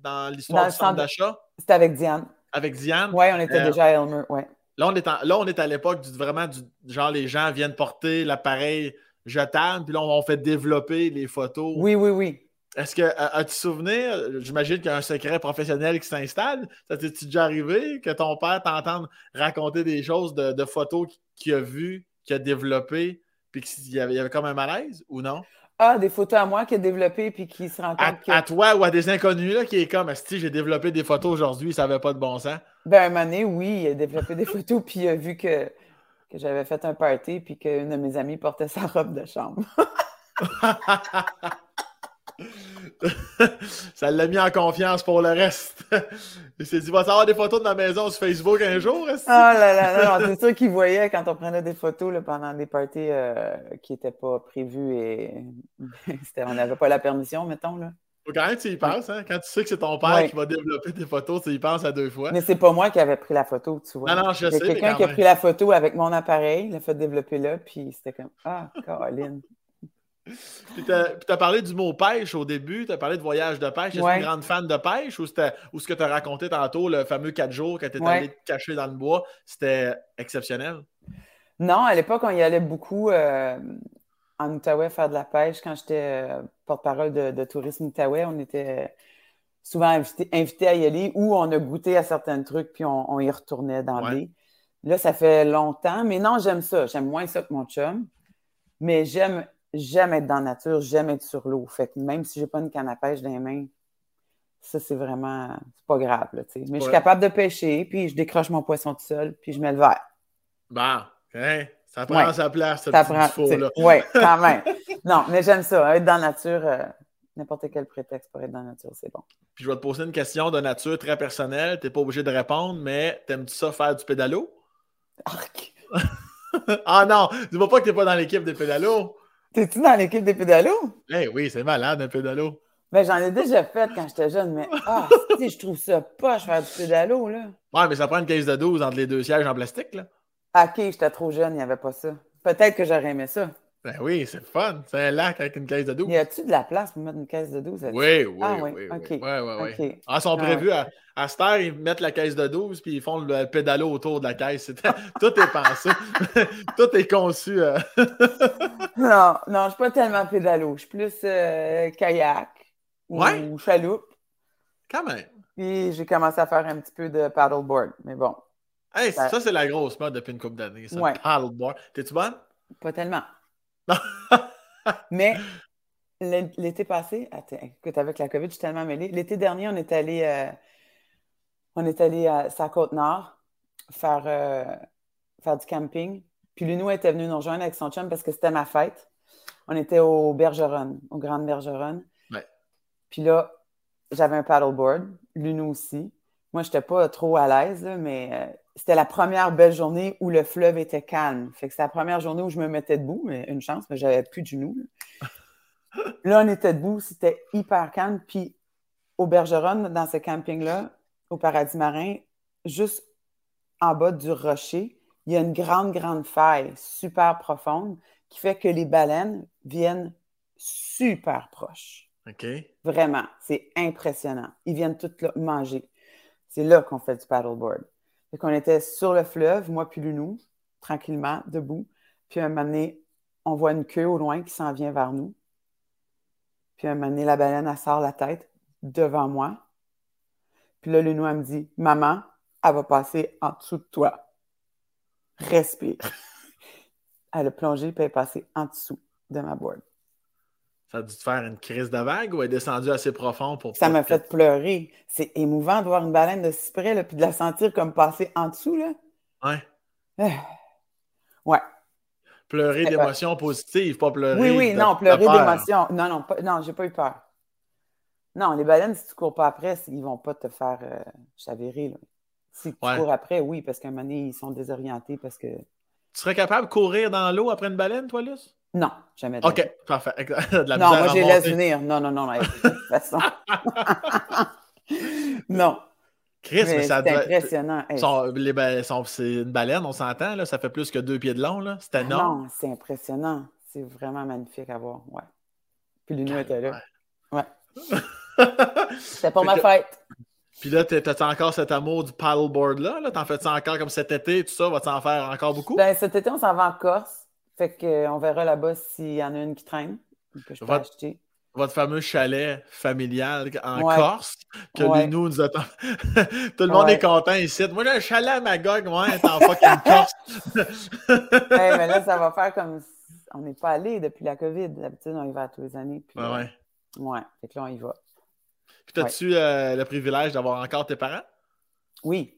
dans l'histoire du centre d'achat? C'était avec Diane. Avec Diane? Oui, on était déjà à Elmer, oui. Là, on est, là, on est à l'époque du vraiment du genre les gens viennent porter l'appareil jetable, puis là, on, fait développer les photos. Oui, oui, oui. Est-ce que as-tu souvenir? J'imagine qu'il y a un secret professionnel qui s'installe. Ça t'est déjà arrivé que ton père t'entende raconter des choses de, photos qu'il a vues, qu'il a développées, puis qu'il y avait, y avait comme un malaise ou non? Ah, des photos à moi qui a développé puis qui se rend compte à, que... à toi ou à des inconnus là, qui est comme si j'ai développé des photos aujourd'hui, ça n'avait pas de bon sens. Ben, un moment donné, oui, il a développé des photos puis il a vu que, que j'avais fait un party puis qu'une de mes amies portait sa robe de chambre. ça l'a mis en confiance pour le reste. Il s'est dit, va avoir des photos de ma maison sur Facebook un jour? Oh là là, c'est sûr qu'il voyait quand on prenait des photos là, pendant des parties euh, qui n'étaient pas prévues et on n'avait pas la permission, mettons. Là. Faut quand même tu y penses, hein? Quand tu sais que c'est ton père qui va développer tes photos, tu y penses à deux fois. Mais c'est pas moi qui avais pris la photo, tu vois. Non, non, je sais. Quelqu'un qui a pris la photo avec mon appareil, l'a fait développer là, puis c'était comme Ah, Caroline. Puis tu as, parlé du mot pêche au début, tu as parlé de voyage de pêche. Est-ce une grande fan de pêche ou, ou ce que tu as raconté tantôt, le fameux 4 jours quand tu étais allé te cacher dans le bois, c'était exceptionnel? Non, à l'époque, on y allait beaucoup euh, en Outaouais faire de la pêche. Quand j'étais euh, porte-parole de, tourisme Outaouais, on était souvent invités à y aller ou on a goûté à certains trucs puis on, y retournait dans ouais. Là, ça fait longtemps, mais non, j'aime ça. J'aime moins ça que mon chum, mais j'aime j'aime être dans la nature, j'aime être sur l'eau. Fait que même si j'ai pas une canne à pêche dans les mains, ça, c'est vraiment, c'est pas grave, là, Mais je suis capable de pêcher, puis je décroche mon poisson tout seul, puis je mets le verre. Bon, hein? ça prend sa place, ce ça petit là Oui, quand même. non, mais j'aime ça, être dans la nature, euh, n'importe quel prétexte pour être dans la nature, c'est bon. Puis je vais te poser une question de nature très personnelle, t'es pas obligé de répondre, mais t'aimes-tu ça faire du pédalo? ah non, dis-moi pas que t'es pas dans l'équipe des pédalos. T'es-tu dans l'équipe des pédalos? Eh oui, c'est malade, un pédalo. Ben, j'en ai déjà fait quand j'étais jeune, mais ah, je trouve ça poche faire du pédalo, là. Ouais, mais ça prend une caisse de 12 entre les deux sièges en plastique, là. Ok, j'étais trop jeune, il n'y avait pas ça. Peut-être que j'aurais aimé ça. Ben oui, c'est fun. C'est un lac avec une caisse de 12. Y a-tu de la place pour mettre une caisse de 12? Oui, oui, ah, oui. oui. Ah, ils sont prévus à, à cette heure, ils mettent la caisse de 12 puis ils font le pédalo autour de la caisse. Tout est pensé. Tout est conçu. Euh. non, non, je ne suis pas tellement pédalo. Je suis plus euh, kayak ou chaloupe. Quand même. Puis j'ai commencé à faire un petit peu de paddleboard. Mais bon. Hey, ça, c'est la grosse mode depuis une couple d'années. Ça, paddleboard. T'es-tu bonne? Pas tellement. Mais l'été passé, écoute, avec la COVID, je suis tellement mêlée. L'été dernier, on est allé, euh, on est allé à sa côte nord faire, euh, faire du camping. Puis Luno était venu nous rejoindre avec son chum parce que c'était ma fête. On était au Bergeron, au Grand Bergeron. Puis là, j'avais un paddleboard, Luno aussi. Moi, je n'étais pas trop à l'aise, mais euh, c'était la première belle journée où le fleuve était calme. Fait que c'est la première journée où je me mettais debout, mais une chance, mais j'avais plus de genoux. Là. on était debout, c'était hyper calme. Puis au Bergeron, dans ce camping-là, au Paradis Marin, juste en bas du rocher, il y a une grande, grande faille super profonde qui fait que les baleines viennent super proches. OK. Vraiment, c'est impressionnant. Ils viennent toutes là manger. C'est là qu'on fait du paddleboard. Fait qu'on était sur le fleuve, moi puis Lunou, tranquillement, debout. Puis un moment donné, on voit une queue au loin qui s'en vient vers nous. Puis un moment donné, la baleine, elle sort la tête devant moi. Puis là, Lunou, elle me dit Maman, elle va passer en dessous de toi. Respire. elle a plongé, puis elle est passée en dessous de ma board. Ça a dû te faire une crise de vague ou est descendu assez profond pour. Ça m'a fait pleurer. C'est émouvant de voir une baleine de si près, là, puis de la sentir comme passer en dessous. Là. Ouais. Ouais. Pleurer d'émotions positives, pas pleurer. Oui, oui, non, pleurer d'émotions. Non, non, pas, non, j'ai pas eu peur. Non, les baleines, si tu cours pas après, ils vont pas te faire euh, chavirer. Là. Si tu cours après, oui, parce qu'à un moment donné, ils sont désorientés parce que. Tu serais capable de courir dans l'eau après une baleine, toi, Luce? Non, jamais. OK, parfait. non, moi, j'ai laisse venir. Non, non, non, de toute façon. non. Chris, mais, ça doit... impressionnant. c'est une baleine, on s'entend, là. Ça fait plus que deux pieds de long, là. C'est ah énorme. non, c'est impressionnant. C'est vraiment magnifique à voir, ouais. Puis l'union était là. Ouais. C'était pour ma fête. Puis là, t'as-tu encore cet amour du paddleboard-là? -là, T'en fais-tu encore comme cet été, tout ça? Vas-tu en faire encore beaucoup? Ben, cet été, on s'en va en Corse. Fait qu'on euh, verra là-bas s'il y en a une qui traîne, que je peux votre, acheter. Votre fameux chalet familial en Corse, que nous, nous attend. Tout le monde est content ici. Moi, j'ai un chalet à Magog, ouais, t'es en fucking Corse. hey, mais là, ça va faire comme. On n'est pas allé depuis la COVID. D'habitude, on y va tous les années. Puis, ouais, ouais. Ouais, fait que là, on y va. Puis, as-tu euh, le privilège d'avoir encore tes parents? Oui.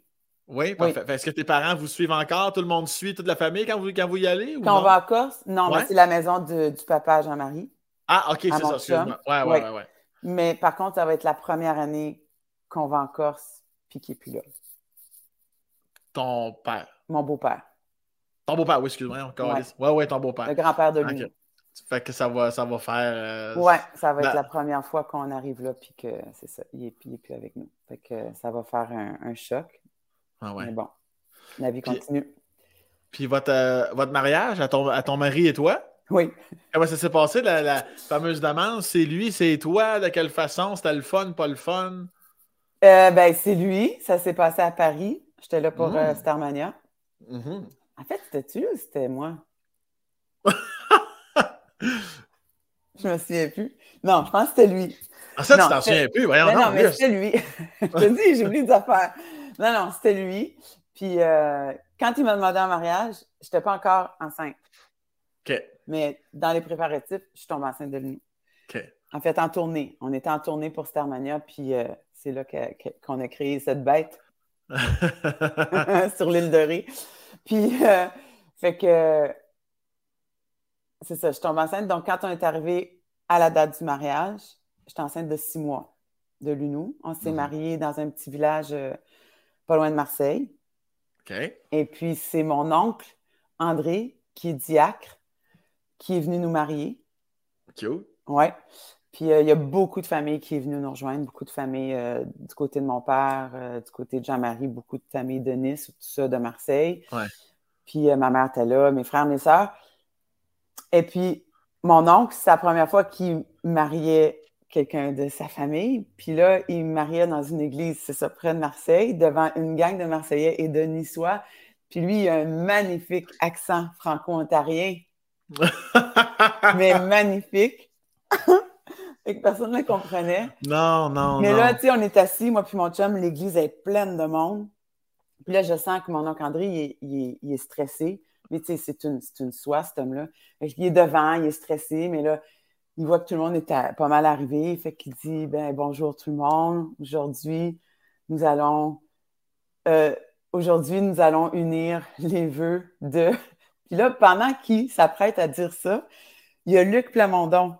Oui, parfait. Est-ce que tes parents vous suivent encore? Tout le monde suit, toute la famille quand vous, quand vous y allez? Ou quand on va en Corse? Non, mais c'est la maison du papa Jean-Marie. Ah, OK, c'est ça. Excuse-moi. Ouais, ouais, ouais, Mais par contre, ça va être la première année qu'on va en Corse, puis qu'il n'est plus là. Ton père. Mon beau-père. Ton beau-père, oui, excuse-moi. Encore. Ouais. ouais, ouais, ton beau-père. Le grand-père de lui. Fait que ça va, ça va faire. Euh, ouais, ça va être la première fois qu'on arrive là, puis que c'est ça, il n'est plus avec nous. Fait que ça va faire un, choc. Ah ouais. Mais bon, la vie continue. Puis votre, euh, votre mariage à ton, à ton mari et toi? Oui. Comment ça s'est passé, la, fameuse demande? C'est lui, c'est toi? De quelle façon? C'était le fun, pas le fun? Euh, ben, c'est lui. Ça s'est passé à Paris. J'étais là pour euh, mmh. Starmania. Mmh. En fait, c'était-tu ou c'était moi? je me souviens plus. Non, je pense que c'était lui. Ah, ça, tu t'en souviens plus? Voyons, non, non, mais c'était lui. je te dis, j'ai oublié de faire. Non, non, c'était lui. Puis euh, quand il m'a demandé en mariage, je n'étais pas encore enceinte. OK. Mais dans les préparatifs, je suis tombée enceinte de lui. OK. En fait, en tournée. On était en tournée pour Starmania, puis euh, c'est là qu'on a créé cette bête sur l'île de Ré. Puis, euh, fait que c'est ça, je tombe enceinte. Donc, quand on est arrivé à la date du mariage, j'étais enceinte de six mois de Lunou. On s'est mhm. mariés dans un petit village euh, pas loin de Marseille. Et puis, c'est mon oncle, André, qui est diacre, qui est venu nous marier. Cute. Oui. Puis euh, il y a beaucoup de familles qui est venues nous rejoindre, beaucoup de familles euh, du côté de mon père, du côté de Jean-Marie, beaucoup de familles de Nice, tout ça, de Marseille. Ouais. Puis ma mère était là, mes frères, mes sœurs. Et puis, mon oncle, c'est la première fois qu'il mariait quelqu'un de sa famille. Puis là, il mariait dans une église, c'est ça, près de Marseille, devant une gang de Marseillais et de Niçois. Puis lui, il a un magnifique accent franco-ontarien. mais magnifique. et que personne ne le comprenait. Non, non, Mais là, tu sais, on est assis, moi puis mon chum, l'église est pleine de monde. Puis là, je sens que mon oncle André, il est stressé. Mais tu sais, c'est une, une soie, cet homme-là. Il est devant, il est stressé, mais là, il voit que tout le monde est pas mal arrivé. Fait qu'il dit ben bonjour tout le monde. Aujourd'hui, nous allons euh, aujourd'hui, nous allons unir les vœux de. Puis là, pendant qu'il s'apprête à dire ça, il y a Luc Plamondon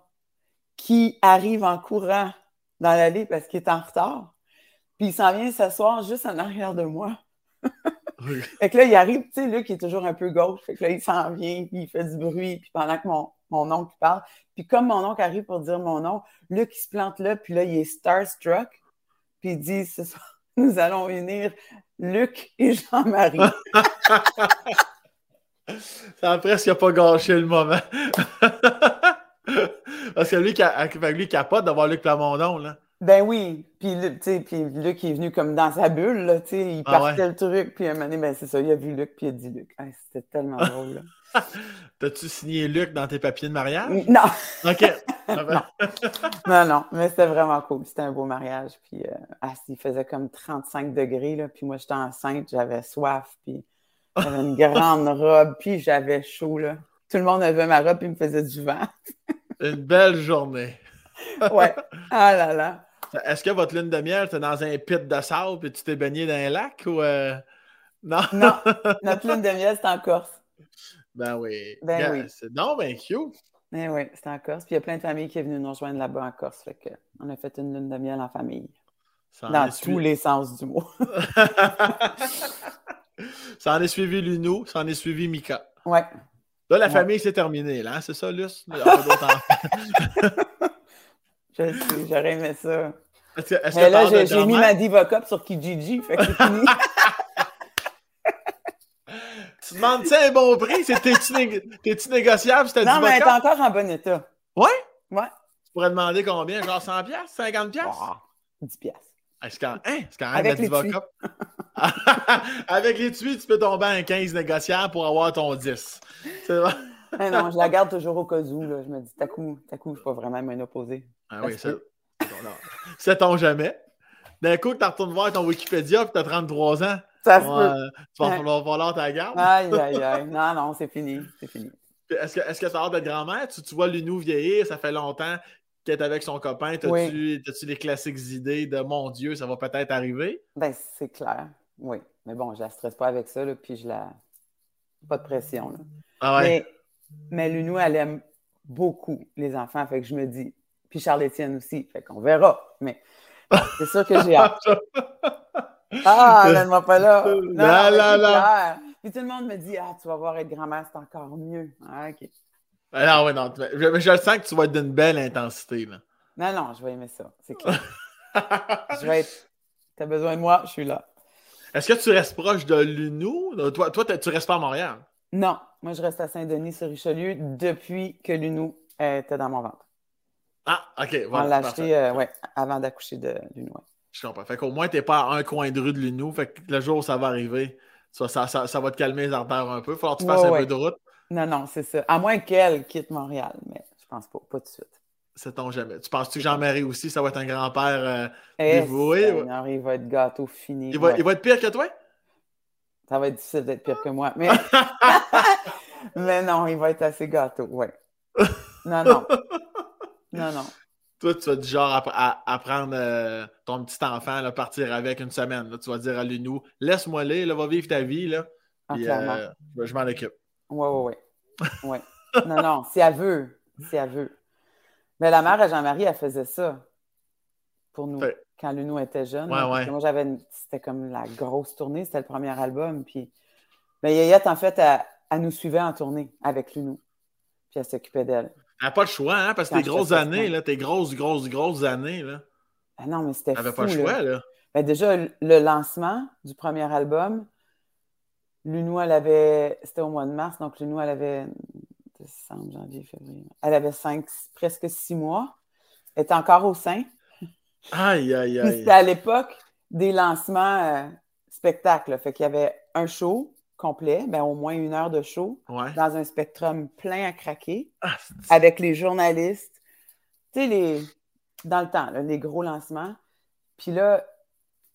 qui arrive en courant dans l'allée parce qu'il est en retard. Puis il s'en vient s'asseoir juste en arrière de moi. Fait que là, il arrive, tu sais, Luc est toujours un peu gauche. Fait que là, il s'en vient, puis il fait du bruit, puis pendant que mon, mon oncle parle. Puis comme mon oncle arrive pour dire mon nom, Luc, il se plante là, puis là, il est starstruck. Puis il dit, ce soir, nous allons unir Luc et Jean-Marie. Ça a presque pas gâché le moment. Parce que lui, lui capote d'avoir Luc Plamondon, là. Ben oui, puis, puis Luc est venu comme dans sa bulle, là, il ah partait le truc, puis un moment donné, ben c'est ça, il a vu Luc, puis il a dit Luc. C'était tellement drôle. T'as-tu signé Luc dans tes papiers de mariage? Non! OK. non. non, mais c'était vraiment cool. C'était un beau mariage, puis euh, ah, il faisait comme 35 degrés, là, puis moi, j'étais enceinte, j'avais soif, puis j'avais une grande robe, puis j'avais chaud, là. Tout le monde avait ma robe, puis il me faisait du vent. une belle journée. ouais. Ah là là. Est-ce que votre lune de miel, tu dans un pit de sable et tu t'es baigné dans un lac ou. Euh, non? non, notre lune de miel, c'est en Corse. Ben oui. Ben oui. Non, ben cute. Ben oui, c'est en Corse. Puis il y a plein de familles qui sont venues nous rejoindre là-bas en Corse. Fait que on a fait une lune de miel en famille. dans tous les sens du mot. ça en est suivi Luno, ça en est suivi Mika. Ouais. Là, la famille, c'est terminé, là. Hein, c'est ça, Luce? j'aurais aimé ça. Mais là, j'ai mis ma Diva Cup sur Kijiji, fait que c'est fini. tu demandes ça un bon prix? T'es-tu négociable si t'as Non, mais elle est encore en bon état. Ouais? Ouais. Tu pourrais demander combien? Genre 100 pièces 50 pièces 10 pièces. Est-ce quand, hein? quand même Avec? Avec l'étui, tu peux tomber à un 15 négociable pour avoir ton 10. C'est vrai? non, je la garde toujours au cas où. Là. Je me dis, t'as coup, t'as coup, je suis pas vraiment mon opposé. Ah oui, ça. C'est ton jamais? D'un coup, tu retournes voir ton Wikipédia et tu as 33 ans. Ça se peut. tu vas falloir, falloir ta garde? Aïe, aïe, aïe. Non, non, c'est fini. C'est fini. Est-ce que tu as hâte de grand-mère? Tu, tu vois Lunou vieillir, ça fait longtemps qu'elle est avec son copain. T'as-tu oui. les classiques idées de mon Dieu, ça va peut-être arriver? Ben, c'est clair. Oui. Mais bon, je la stresse pas avec ça, là, puis je la. Pas de pression. Là. Ah ouais. Mais, mais Lunou, elle aime beaucoup les enfants. Fait que je me dis, Puis Charles-Étienne aussi. Fait qu'on verra. Mais c'est sûr que j'ai hâte. ah, donne-moi pas là. Non, là, là, Puis tout le monde me dit Ah, tu vas voir être grand-mère, c'est encore mieux. Ah, OK. Ben non, oui, non. Je, je, sens que tu vas être d'une belle intensité. Là. Non, non, je vais aimer ça. C'est clair. je vais être. T'as besoin de moi, je suis là. Est-ce que tu restes proche de l'UNO? Toi, toi tu restes pas à Montréal? Non, moi je reste à Saint-Denis-sur-Richelieu depuis que l'UNO était dans mon ventre. Ah, OK. Voilà, On l'a acheté euh, ouais, avant d'accoucher de l'UNO. Je comprends. Fait qu'au moins, tu n'es pas à un coin de rue de l'UNO. Fait que le jour où ça va arriver, ça, ça, ça, va te calmer les artères un peu. Falloir que tu fasses un peu de route. Non, non, c'est ça. À moins qu'elle quitte Montréal, mais je pense pas, pas tout de suite. C'est ton jamais. Tu penses-tu que Jean-Marie aussi, ça va être un grand-père euh, eh, dévoué? il va être gâteau fini. Il va, il va être pire que toi? Ça va être difficile d'être pire que moi. Mais... mais non, il va être assez gâteau, ouais. Non, non. Non, non. Toi, tu vas du genre à, prendre euh, ton petit enfant, là, partir avec une semaine. Là, tu vas dire à l'UNU, laisse-moi aller, là, va vivre ta vie. Là, ah, euh, je m'en occupe. Oui, oui, oui. Ouais. non, non, si elle veut. Si elle veut. Mais la mère à Jean-Marie, elle faisait ça pour nous quand Lunou était jeune. Ouais, ouais. Moi, j'avais c'était comme la grosse tournée, c'était le premier album. Puis mais Yayette, en fait, elle, nous suivait en tournée avec Lunou. Puis elle s'occupait d'elle. Elle n'a pas le choix, hein, parce que tes grosses années, là, tes grosses, grosses, grosses années. Là. Ah non, mais c'était. Elle n'avait pas le choix, là. Ben déjà, le lancement du premier album, Lunou, elle avait. C'était au mois de mars, donc Lunou, elle avait décembre, janvier, février. Elle avait cinq, presque six mois. Elle était encore au sein. Aïe, aïe, aïe. C'était à l'époque des lancements euh, spectacles. Fait qu'il y avait un show complet, ben, au moins une heure de show, dans un spectrum plein à craquer, ah, avec les journalistes. Tu sais, les... dans le temps, les gros lancements. Puis là,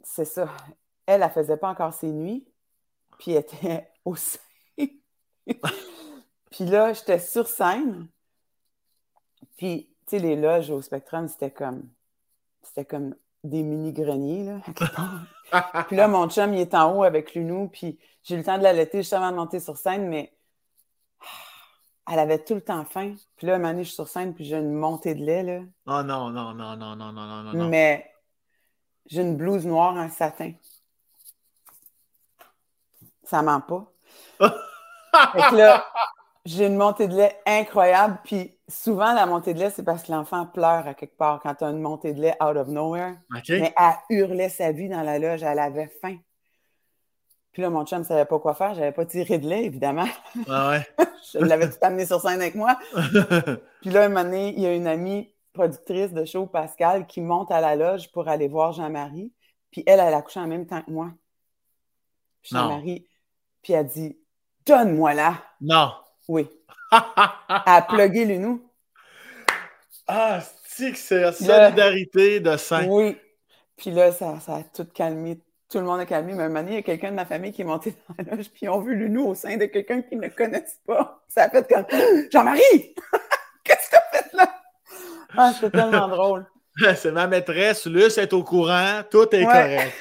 c'est ça. Elle, elle faisait pas encore ses nuits, puis elle était au sein. Puis là, j'étais sur scène. Puis, tu sais, les loges au Spectrum, c'était comme, c'était comme des mini-greniers, là, puis là, mon chum, il est en haut avec Lunou, puis j'ai eu le temps de l'allaiter juste avant de monter sur scène, mais elle avait tout le temps faim. Puis là, un moment donné, je suis sur scène, puis j'ai une montée de lait, là. Oh non, non, non, non, non, non, non, non. Mais j'ai une blouse noire en satin. Ça ment pas. fait que là, j'ai une montée de lait incroyable. Puis souvent, la montée de lait, c'est parce que l'enfant pleure à quelque part quand tu as une montée de lait out of nowhere. Mais elle hurlait sa vie dans la loge. Elle avait faim. Puis là, mon chum ne savait pas quoi faire. J'avais pas tiré de lait, évidemment. Ah ouais. Je l'avais tout amené sur scène avec moi. Puis là, un moment donné, il y a une amie productrice de show, Pascal, qui monte à la loge pour aller voir Jean-Marie. Puis elle, elle a couché en même temps que moi. Jean-Marie. Puis elle dit Donne-moi là. Non. Oui. à plugger Lunou. Ah, c'est que c'est la solidarité de saint? Oui. Puis là, ça, ça, a tout calmé. Tout le monde a calmé. Mais un moment donné, il y a quelqu'un de ma famille qui est monté dans la loge, puis ils ont vu Lunou au sein de quelqu'un qu'ils ne connaissent pas. Ça a fait comme Jean-Marie! Qu'est-ce que tu as fait là? Ah, c'est tellement drôle. C'est ma maîtresse, Luce est au courant, tout est correct.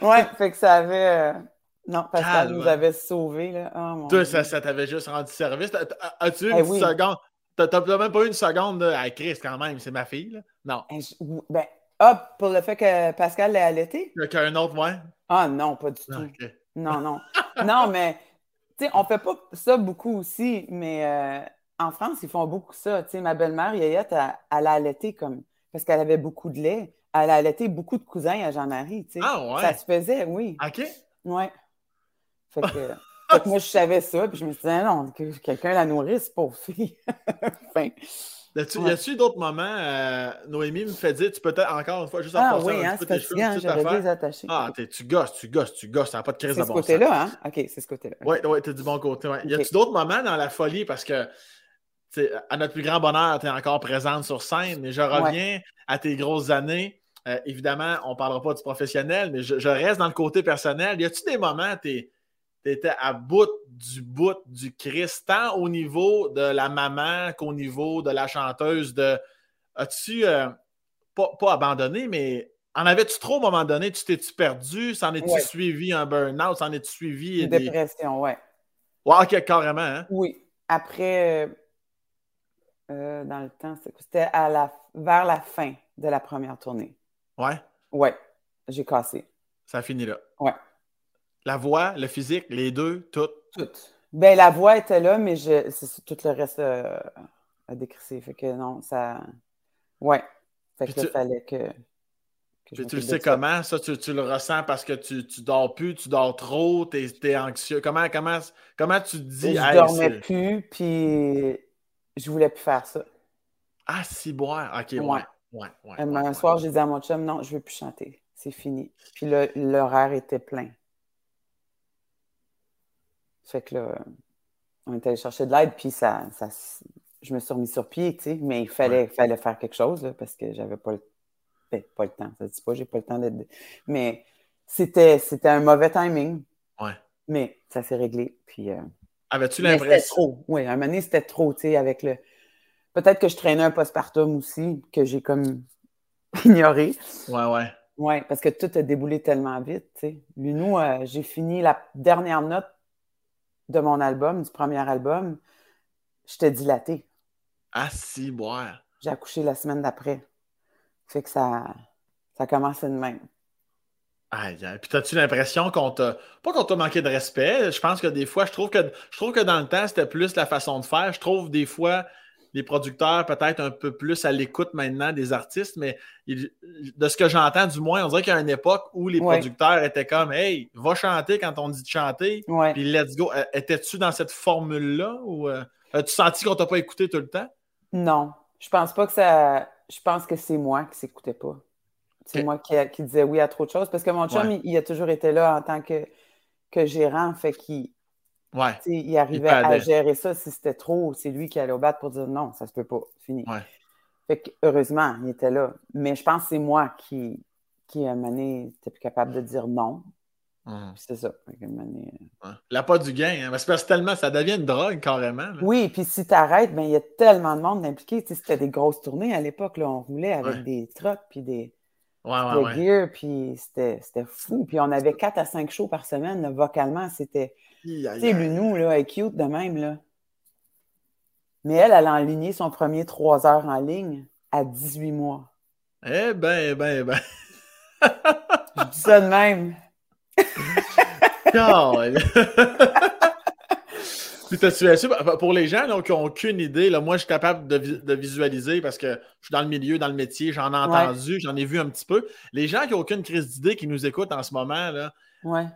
ouais, fait que ça avait. Non, qu'elle nous avait sauvés. Là. Oh, Toi, ça, ça t'avait juste rendu service. As-tu eu une eh seconde? T'as même pas eu une seconde à ah, Chris quand même, c'est ma fille. Là. Non. Eh, ben, hop, pour le fait que Pascal l'ait allaité? Qu'un autre, ouais. Ah non, pas du tout. Non, non. non, mais tu sais, on fait pas ça beaucoup aussi, mais euh, en France, ils font beaucoup ça. Tu sais, ma belle-mère, Yayette, elle, elle a allaité comme parce qu'elle avait beaucoup de lait. Elle a allaité beaucoup de cousins à Jean-Marie. Tu sais. Ah ouais? Ça se faisait, oui. OK. Ouais. Fait que, moi, je savais ça, puis je me disais, non, que quelqu'un la nourrisse, pauvre fille. enfin, y a-tu d'autres moments, euh, Noémie me fait dire, tu peux être encore une fois juste Ah oui, hein, c'est fatigant, j'avais désattaché. Ah, tu gosses, tu gosses, tu gosses, n'a pas de crise de bon sens. C'est ce côté-là, hein? OK, c'est ce côté-là. Oui, ouais, t'es du bon côté. Ouais. Y a-tu d'autres moments dans la folie, parce que, à notre plus grand bonheur, tu es encore présente sur scène, mais je reviens à tes grosses années. Euh, évidemment, on ne parlera pas du professionnel, mais je, je, reste dans le côté personnel. Y a-tu des moments, tu tu étais à bout du bout du Christ, tant au niveau de la maman qu'au niveau de la chanteuse. De... As-tu, euh, pas, abandonné, mais en avais-tu trop à un moment donné? Tu t'es-tu perdu? S'en es-tu suivi un burn-out? S'en es-tu suivi. Une dépression, ouais. Ouais, ok, carrément. Hein? Oui. Après, euh, Euh, dans le temps, c'était à la, vers la fin de la première tournée. Ouais? Ouais, j'ai cassé. Ça a fini là? Ouais. La voix, le physique, les deux, tout? Tout. Ben, la voix était là, mais je, tout le reste euh, a décrissé. Fait que non, ça. Ouais. Fait que tu... fallait que. tu le sais comment? Ça, tu, le ressens parce que tu, tu dors plus, tu dors trop, tu es, anxieux. Comment, comment, comment tu te dis? Je dormais plus, puis je voulais plus faire ça. Ah, si boire. OK, ouais. ouais. un soir, j'ai dit à mon chum, non, je veux plus chanter. C'est fini. Puis l'horaire était plein. Fait que là, on est allé chercher de l'aide, puis ça, ça, je me suis remis sur pied, tu sais, mais il fallait, fallait faire quelque chose, parce que j'avais pas le, ben, pas le temps. Ça dit pas, j'ai pas le temps d'être. Mais c'était, c'était un mauvais timing. Ouais. Mais ça s'est réglé. Puis. Euh, Avais-tu l'impression? trop. Oui, à un moment donné, c'était trop, tu sais, avec le. Peut-être que je traînais un postpartum aussi, que j'ai comme ignoré. Ouais, ouais. Oui, parce que tout a déboulé tellement vite, tu sais. Lunou, euh, j'ai fini la dernière note de mon album, du premier album, j'étais dilatée. Ah, si, boire. J'ai accouché la semaine d'après. Fait que ça, ça commençait de même. Aïe, aïe. Puis, as-tu l'impression qu'on t'a. Pas qu'on t'a manqué de respect. Je pense que des fois, je trouve que je trouve que dans le temps, c'était plus la façon de faire. Je trouve des fois les producteurs peut-être un peu plus à l'écoute maintenant des artistes, mais de ce que j'entends, du moins, on dirait qu'il y a une époque où les producteurs étaient comme Hey, va chanter quand on dit de chanter, puis let's go. Euh, étais-tu dans cette formule-là ou euh, as-tu senti qu'on t'a pas écouté tout le temps? Non. Je pense pas que ça. Je pense que c'est moi qui s'écoutais pas. C'est moi qui, qui, disais oui à trop de choses. Parce que mon chum, il, a toujours été là en tant que, que gérant. Fait qu'il Ouais. Il arrivait à gérer ça. Si c'était trop, c'est lui qui allait au battre pour dire non, ça se peut pas, fini. Fait que, heureusement, il était là. Mais je pense que c'est moi qui, qui à un moment donné, plus capable de dire non. Hum. C'est ça. Euh, La pas du gain, hein? c'est tellement, ça devient une drogue carrément. Oui, puis si tu arrêtes, ben, il y a tellement de monde impliqué. C'était des grosses tournées à l'époque. On roulait avec des trucks puis des, ouais, gear, puis c'était fou. Puis on avait 4 à 5 shows par semaine. vocalement, c'était sais, Lunou, là, elle est cute de même, là. Mais elle, elle a enligné son premier trois heures en ligne à 18 mois. Eh ben, eh ben, eh ben. Je dis ça de même. Pour les gens qui n'ont aucune idée, là, moi je suis capable de, visualiser parce que je suis dans le milieu, dans le métier, j'en ai entendu, j'en ai vu un petit peu. Les gens qui n'ont aucune crise d'idée qui nous écoutent en ce moment, là, ouais.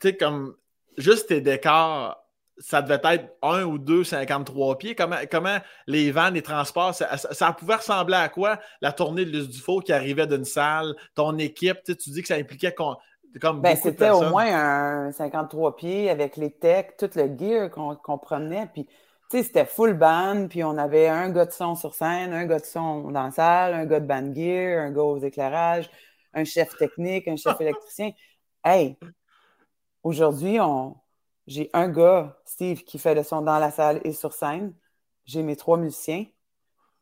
tu sais, comme juste tes décors, ça devait être un ou deux 53 pieds. Comment, comment les vannes, les transports, ça, pouvait ressembler à quoi la tournée de Luce Dufault qui arrivait d'une salle, ton équipe, tu dis que ça impliquait comme ben, C'était au moins un 53 pieds avec les techs, tout le gear qu'on promenait. Puis, tu sais, c'était full band, puis on avait un gars de son sur scène, un gars de son dans la salle, un gars de band gear, un gars aux éclairages, un chef technique, un chef électricien. Hey, Aujourd'hui, j'ai un gars, Steve, qui fait le son dans la salle et sur scène. J'ai mes trois musiciens.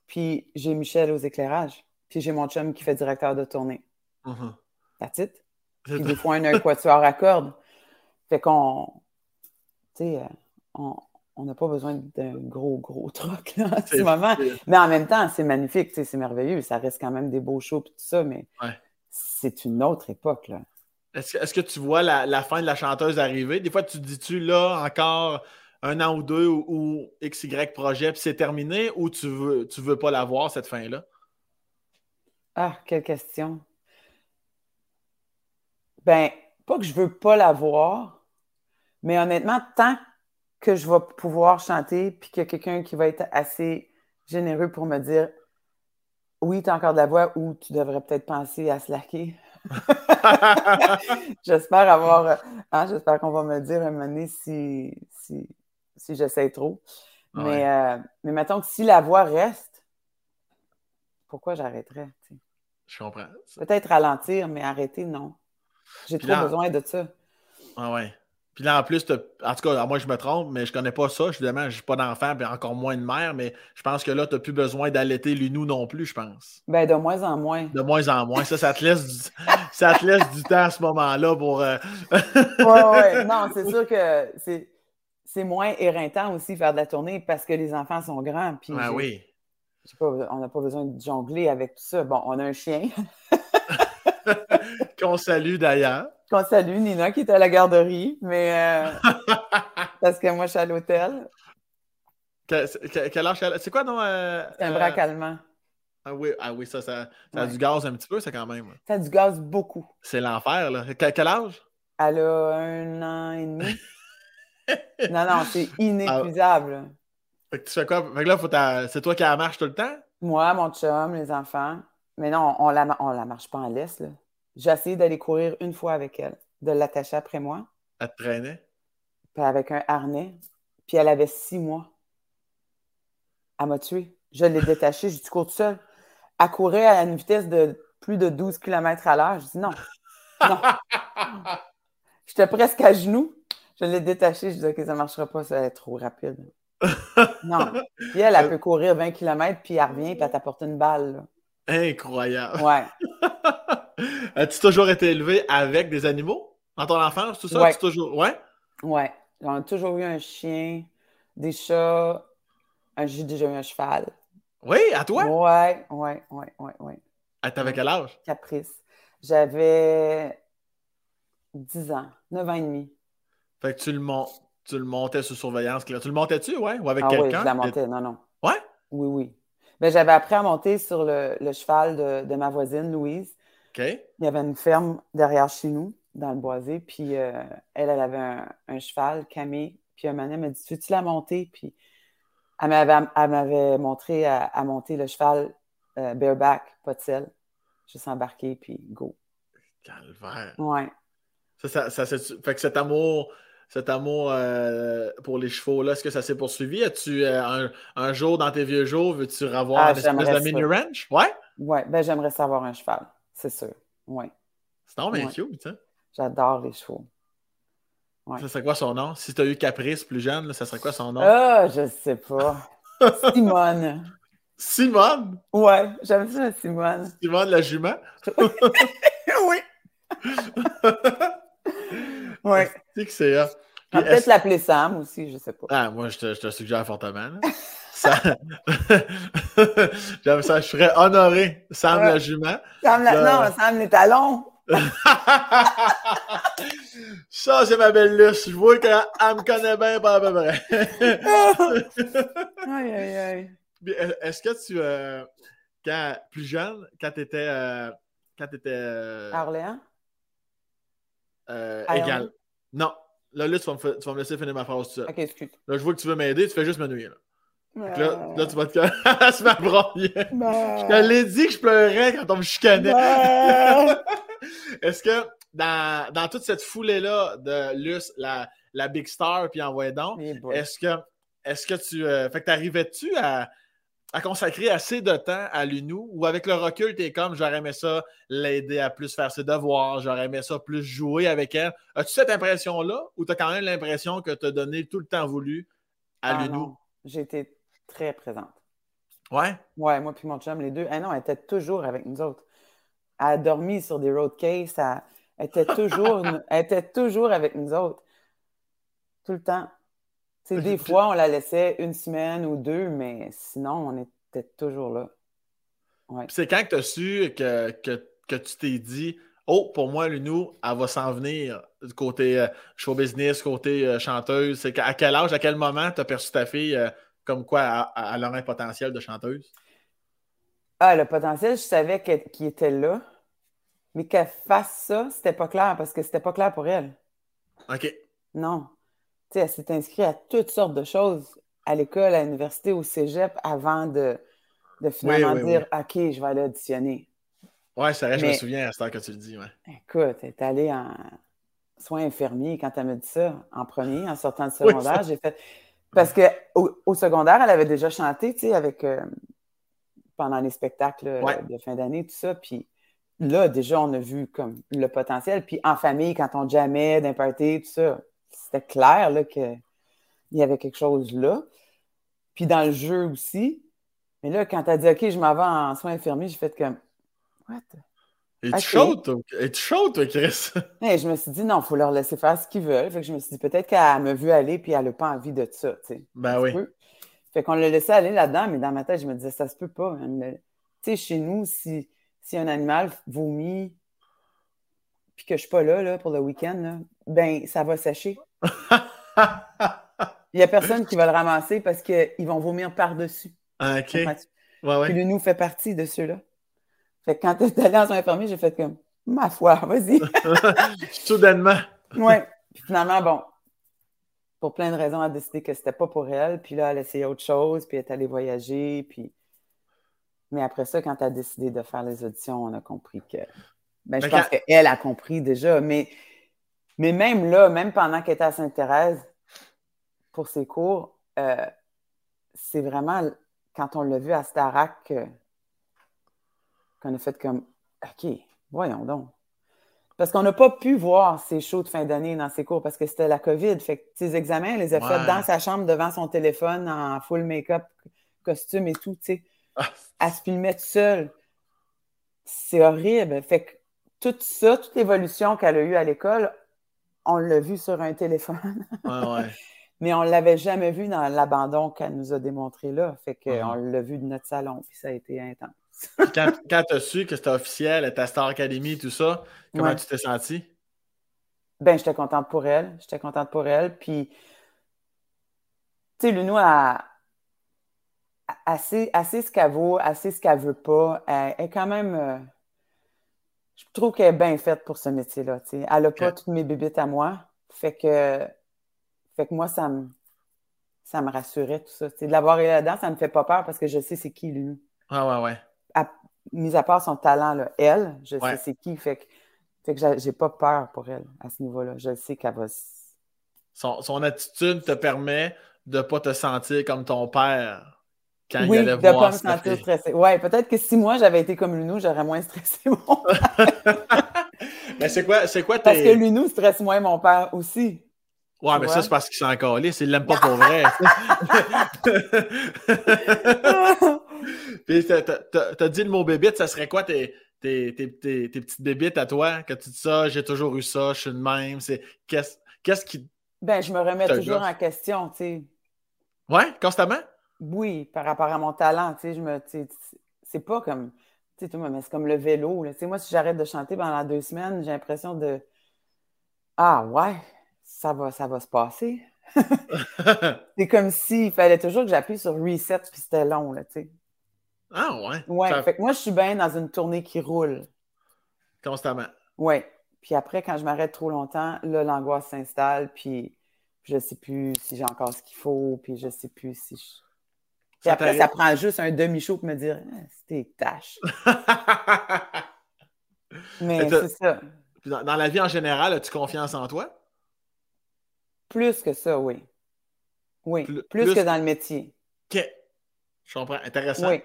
Puis j'ai Michel aux éclairages. Puis j'ai mon chum qui fait directeur de tournée. That's it. Puis des fois, un quatuor à cordes. Fait qu'on. Tu sais, euh, on n'a pas besoin d'un gros, gros truc là, en ce moment. Mais en même temps, c'est magnifique, c'est merveilleux. Ça reste quand même des beaux shows et tout ça, mais c'est une autre époque. Là. Est-ce que tu vois la, fin de la chanteuse arriver? Des fois, tu dis-tu là encore un an ou deux ou, XY projet, puis c'est terminé, ou tu veux, veux pas la voir, cette fin-là? Ah, quelle question. Ben, pas que je veux pas la voir, mais honnêtement, tant que je vais pouvoir chanter, puis qu'il y a quelqu'un qui va être assez généreux pour me dire oui, tu as encore de la voix ou tu devrais peut-être penser à slacker. j'espère avoir. Hein, j'espère qu'on va me dire un moment donné si, si, si j'essaie trop. Mais, euh, mais mettons que si la voix reste, pourquoi j'arrêterais? Je comprends. Peut-être ralentir, mais arrêter, non. J'ai trop besoin de ça. Ah ouais. Puis là, en plus, en tout cas, moi, je me trompe, mais je connais pas ça. Évidemment, je n'ai pas d'enfant, et encore moins de mère, mais je pense que là, tu n'as plus besoin d'allaiter l'unou non plus, je pense. Ben, de moins en moins. De moins en moins. Ça, ça te laisse du, ça te laisse du temps à ce moment-là pour. Euh, oui, oui. Non, c'est sûr que c'est. c'est moins éreintant aussi faire de la tournée parce que les enfants sont grands. Puis ah oui. Pas, on n'a pas besoin de jongler avec tout ça. Bon, on a un chien. Qu'on salue d'ailleurs. Qu'on salue, Nina, qui est à la garderie, mais euh, parce que moi, je suis à l'hôtel. quel âge C'est quoi, non? Euh, c'est un braque allemand. Ah oui, ah oui ça, ça, a du gaz un petit peu, ça, quand même. Ça a du gaz beaucoup. C'est l'enfer, là. Quel, âge? Elle a un an et demi. non, non, c'est inépuisable. Fait que tu fais quoi? Fait que là, c'est toi qui la marche tout le temps? Moi, mon chum, les enfants. Mais non, on la, on la marche pas en laisse, là. J'ai essayé d'aller courir une fois avec elle, de l'attacher après moi. Elle te traînait? Puis avec un harnais. Puis elle avait six mois. Elle m'a tué. Je l'ai détachée, j'ai dit cours tout seul. Elle courait à une vitesse de plus de 12 km à l'heure. Je dis non. Non. J'étais presque à genoux. Je l'ai détachée. Je dis OK, ça ne marchera pas, ça va être trop rapide. non. Puis elle, elle peut courir 20 km, puis elle revient, puis elle t'apporte une balle. Incroyable. Ouais. As-tu toujours été élevé avec des animaux? Dans ton enfance, tout ça? Ouais. toujours... Ouais? Ouais. On a toujours eu un chien, des chats. J'ai déjà eu un cheval. Oui, à toi? Ouais, ouais, ouais, ouais, ouais. Ah, t'avais quel âge? Caprice. J'avais 10 ans, 9 ans et demi. Fait que tu le, tu le montais sous surveillance. Tu le montais-tu, ouais? Ou avec ah quelqu'un? Oui, je la montais, non, non. Ouais? Oui, oui. Ben, j'avais appris à monter sur le, cheval de, ma voisine, Louise. Il y avait une ferme derrière chez nous, dans le boisé. Puis euh, elle, elle avait un, cheval, Camille. Puis un m'a dit Veux-tu la monter? Puis elle m'avait montré à, monter le cheval euh, bareback, pas de sel. Juste embarqué, puis go. Calvaire. Ouais. Ça, ça, fait que cet amour cet amour euh, pour les chevaux-là, est-ce que ça s'est poursuivi? As-tu un, jour dans tes vieux jours, veux-tu avoir ah, une espèce de mini ranch? Ouais? Ouais, ben j'aimerais savoir un cheval, c'est sûr. Ouais. C'est non, bien cute, ça. J'adore les chevaux. Ça serait quoi son nom? Si tu as eu Caprice plus jeune, ça serait quoi son nom? Ah, je sais pas. Simone. Simone? Ouais, j'aime ça, Simone. Simone la jument? oui. ouais. C'est que c'est Peut-être l'appeler Sam aussi, je sais pas. Ah, moi, je te, je te suggère fortement. ça... J'aime ça, je serais honoré. Sam la jument. Sam la... Non, Sam les talons. ça, c'est ma belle Luce. Je vois qu'elle me connaît bien, pas à peu près. aïe, aïe, aïe. Est-ce que tu, euh, quand, plus jeune, quand tu étais. Euh, quand tu étais. Euh, à Orléans? égal. Non. Là, là tu, vas me, tu vas me laisser finir ma phrase tout ça. Ok, excuse. Là, je vois que tu veux m'aider, tu fais juste me nuire. Là. Là, là, tu vas te se m'abroyer. Je te l'ai dit que je pleurais quand on me chicanait. Est-ce que dans, dans, toute cette foulée-là de Luce, la, la Big Star, puis envoyé donc, est-ce que, est que tu. Euh, fait que t'arrivais-tu à, à consacrer assez de temps à l'UNU ou avec le recul, tu es comme j'aurais aimé ça l'aider à plus faire ses devoirs, j'aurais aimé ça plus jouer avec elle. As-tu cette impression-là ou tu as quand même l'impression que tu as donné tout le temps voulu à ah l'UNU? J'ai été très présente. Ouais? Ouais, moi puis mon chum, les deux. Ah non, elle était toujours avec nous autres. Elle a dormi sur des road cases. Elle, était toujours, elle était toujours avec nous autres. Tout le temps des fois, on la laissait une semaine ou deux, mais sinon, on était toujours là. C'est quand que tu as su que, que, tu t'es dit Oh, pour moi, Lunou, elle va s'en venir du côté euh, show business, côté euh, chanteuse. C'est à quel âge, à quel moment tu as perçu ta fille euh, comme quoi elle, aurait un potentiel de chanteuse? Ah, le potentiel, je savais qu'il était là. Mais qu'elle fasse ça, c'était pas clair parce que c'était pas clair pour elle. OK. Non elle s'est inscrite à toutes sortes de choses à l'école, à l'université, au cégep, avant de, finalement dire OK, je vais aller auditionner. Oui, c'est vrai, je me souviens à ce temps que tu le dis. Écoute, elle est allée en soins infirmiers quand elle m'a dit ça, en premier, en sortant du secondaire. j'ai fait. Parce qu'au au secondaire, elle avait déjà chanté, tu sais, avec. Euh, pendant les spectacles de fin d'année, tout ça. Puis là, déjà, on a vu comme le potentiel. Puis en famille, quand on jamais d'un party, tout ça, c'était clair qu'il y avait quelque chose là. Puis dans le jeu aussi. Mais là, quand tu as dit OK, je m'en vais en soins infirmiers, j'ai fait comme What? Es-tu chaud, toi? Es-tu chaud, toi, Chris? je me suis dit, non, il faut leur laisser faire ce qu'ils veulent. Fait que je me suis dit, peut-être qu'elle m'a vu aller puis elle n'a pas envie de ça, tu sais. Ben oui. Fait qu'on l'a laissé aller là-dedans, mais dans ma tête, je me disais, ça se peut pas. Tu sais, chez nous, si, si un animal vomit puis que je suis pas là, là pour le week-end, ben, ça va sécher. Il n'y a personne qui va le ramasser parce qu'ils vont vomir par-dessus. Ah, OK. Ouais, ouais. Puis le nous fait partie de ceux-là. Fait que quand tu es allé en soins infirmiers, j'ai fait comme ma foi, vas-y. Soudainement. oui. Puis finalement, bon, pour plein de raisons, elle a décidé que c'était pas pour elle. Puis là, elle a essayé autre chose, puis elle est allée voyager. Puis... Mais après ça, quand elle a décidé de faire les auditions, on a compris que. Ben, je pense qu'elle a compris déjà. Mais, mais même là, même pendant qu'elle était à Sainte-Thérèse pour ses cours, euh, c'est vraiment quand on l'a vu à Starac qu'on a fait comme OK, voyons donc. Parce qu'on n'a pas pu voir ses shows de fin d'année dans ses cours parce que c'était la COVID. Fait que ses examens, elle les a fait dans sa chambre devant son téléphone en full make-up, costume et tout, tu sais. Ah. Elle se filmait toute seule. C'est horrible. Fait que tout ça, toute l'évolution qu'elle a eue à l'école, on l'a vu sur un téléphone. Mais on ne l'avait jamais vu dans l'abandon qu'elle nous a démontré là. Fait qu'on l'a vu de notre salon, puis ça a été intense quand, quand tu as su que c'était officiel, ta Star Academy, tout ça, comment tu t'es sentie? Ben, j'étais contente pour elle. J'étais contente pour elle. Puis, tu sais, Lunou a assez, assez ce qu'elle vaut, assez ce qu'elle veut pas. Elle est quand même. Je trouve qu'elle est bien faite pour ce métier-là. Elle n'a pas toutes mes bébites à moi. Fait que, fait que moi, ça me, ça me rassurait tout ça. De l'avoir là-dedans, ça ne me fait pas peur parce que je sais c'est qui, Lunou. Ah ouais, ouais mis à part son talent, là, elle, je sais c'est qui. Fait que, fait que j'ai pas peur pour elle à ce niveau-là. Je sais qu'elle va. Son, attitude te permet de ne pas te sentir comme ton père quand oui, il allait de ne pas me sentir stressé. Ouais, peut-être que si moi j'avais été comme Lunou, j'aurais moins stressé mon père. mais c'est quoi, c'est quoi tes... Parce que Lunou stresse moins mon père aussi. Ouais, mais ça, c'est parce qu'il s'est encore là. Il l'aime pas pour vrai. Puis t'as dit le mot bébite, ça serait quoi tes, tes, tes, tes, petites bébites à toi? Que tu dis ça, j'ai toujours eu ça, je suis de même. Qu'est-ce qu'est-ce qui. Ben, je me remets toujours en question, tu sais. Ouais, constamment? Oui, par rapport à mon talent, tu sais, je me. C'est pas comme. Tu sais, mais c'est comme le vélo. Tu sais, moi, si j'arrête de chanter pendant deux semaines, j'ai l'impression de. Ah ouais, ça va, ça va se passer. c'est comme s'il fallait toujours que j'appuie sur reset, puis c'était long, là, tu sais. Ah ouais? Ouais, fait que moi, je suis bien dans une tournée qui roule. Constamment. Ouais. Puis après, quand je m'arrête trop longtemps, là, l'angoisse s'installe, puis je sais plus si j'ai encore ce qu'il faut, puis je sais plus si je... Puis après, ça prend juste un demi-show pour me dire ah, c'était tâche. Mais c'est ça. Dans, la vie en général, as-tu confiance en toi? Plus que ça, oui. Oui, plus, que dans le métier. OK. Je comprends. Intéressant. Oui.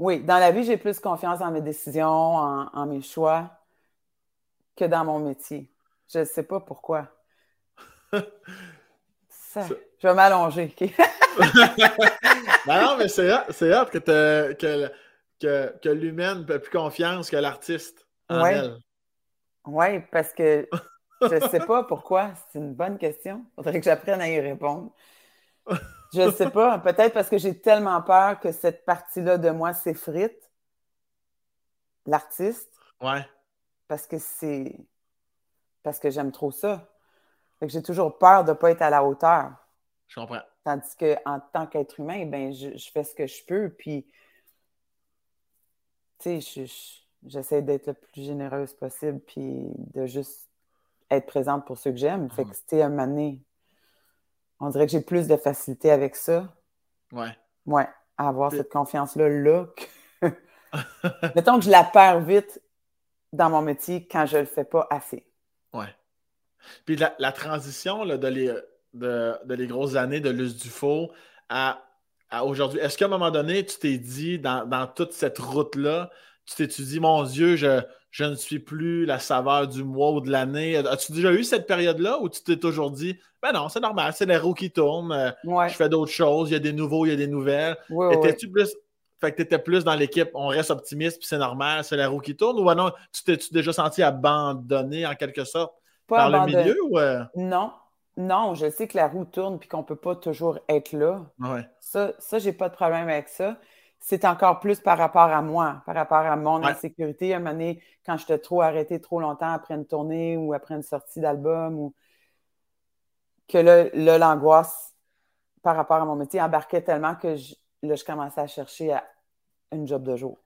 Oui, dans la vie, j'ai plus confiance en mes décisions, en, mes choix que dans mon métier. Je ne sais pas pourquoi. Ça, je vais m'allonger? Ben non, mais c'est hâte que, que, que, que l'humaine fait plus confiance que l'artiste en elle. Oui, parce que je ne sais pas pourquoi. C'est une bonne question. Il faudrait que j'apprenne à y répondre. Je ne sais pas. Peut-être parce que j'ai tellement peur que cette partie-là de moi s'effrite. L'artiste. Ouais. Parce que c'est. Parce que j'aime trop ça. Fait que j'ai toujours peur de ne pas être à la hauteur. Je comprends. Tandis qu'en tant qu'être humain, ben, je, fais ce que je peux. Puis, tu sais, j'essaie d'être le plus généreuse possible. Puis de juste être présente pour ceux que j'aime. Fait que, c'était un moment on dirait que j'ai plus de facilité avec ça. Ouais. Ouais, à avoir cette confiance-là là. Mettons que je la perds vite dans mon métier quand je le fais pas assez. Ouais. Puis la, transition là, de, les, de, les grosses années de Luce Dufaux à, à aujourd'hui, est-ce qu'à un moment donné, tu t'es dit dans, dans toute cette route-là, tu t'es dit, mon Dieu, je, je ne suis plus la saveur du mois ou de l'année? As-tu déjà eu cette période-là où tu t'es toujours dit, ben non, c'est normal, c'est les roues qui tournent, euh, je fais d'autres choses, il y a des nouveaux, il y a des nouvelles. Étais-tu plus fait que tu étais plus dans l'équipe, on reste optimiste, puis c'est normal, c'est la roue qui tourne, ou non, tu t'es déjà senti abandonné en quelque sorte? Par le milieu? Ou... Euh? Non, non, je sais que la roue tourne puis qu'on ne peut pas toujours être là. Ouais. Ça, ça j'ai pas de problème avec ça. C'est encore plus par rapport à moi, par rapport à mon insécurité. À un moment donné, quand j'étais trop arrêté trop longtemps après une tournée ou après une sortie d'album, ou que là, l'angoisse par rapport à mon métier embarquait tellement que je, là, je commençais à chercher à une job de jour.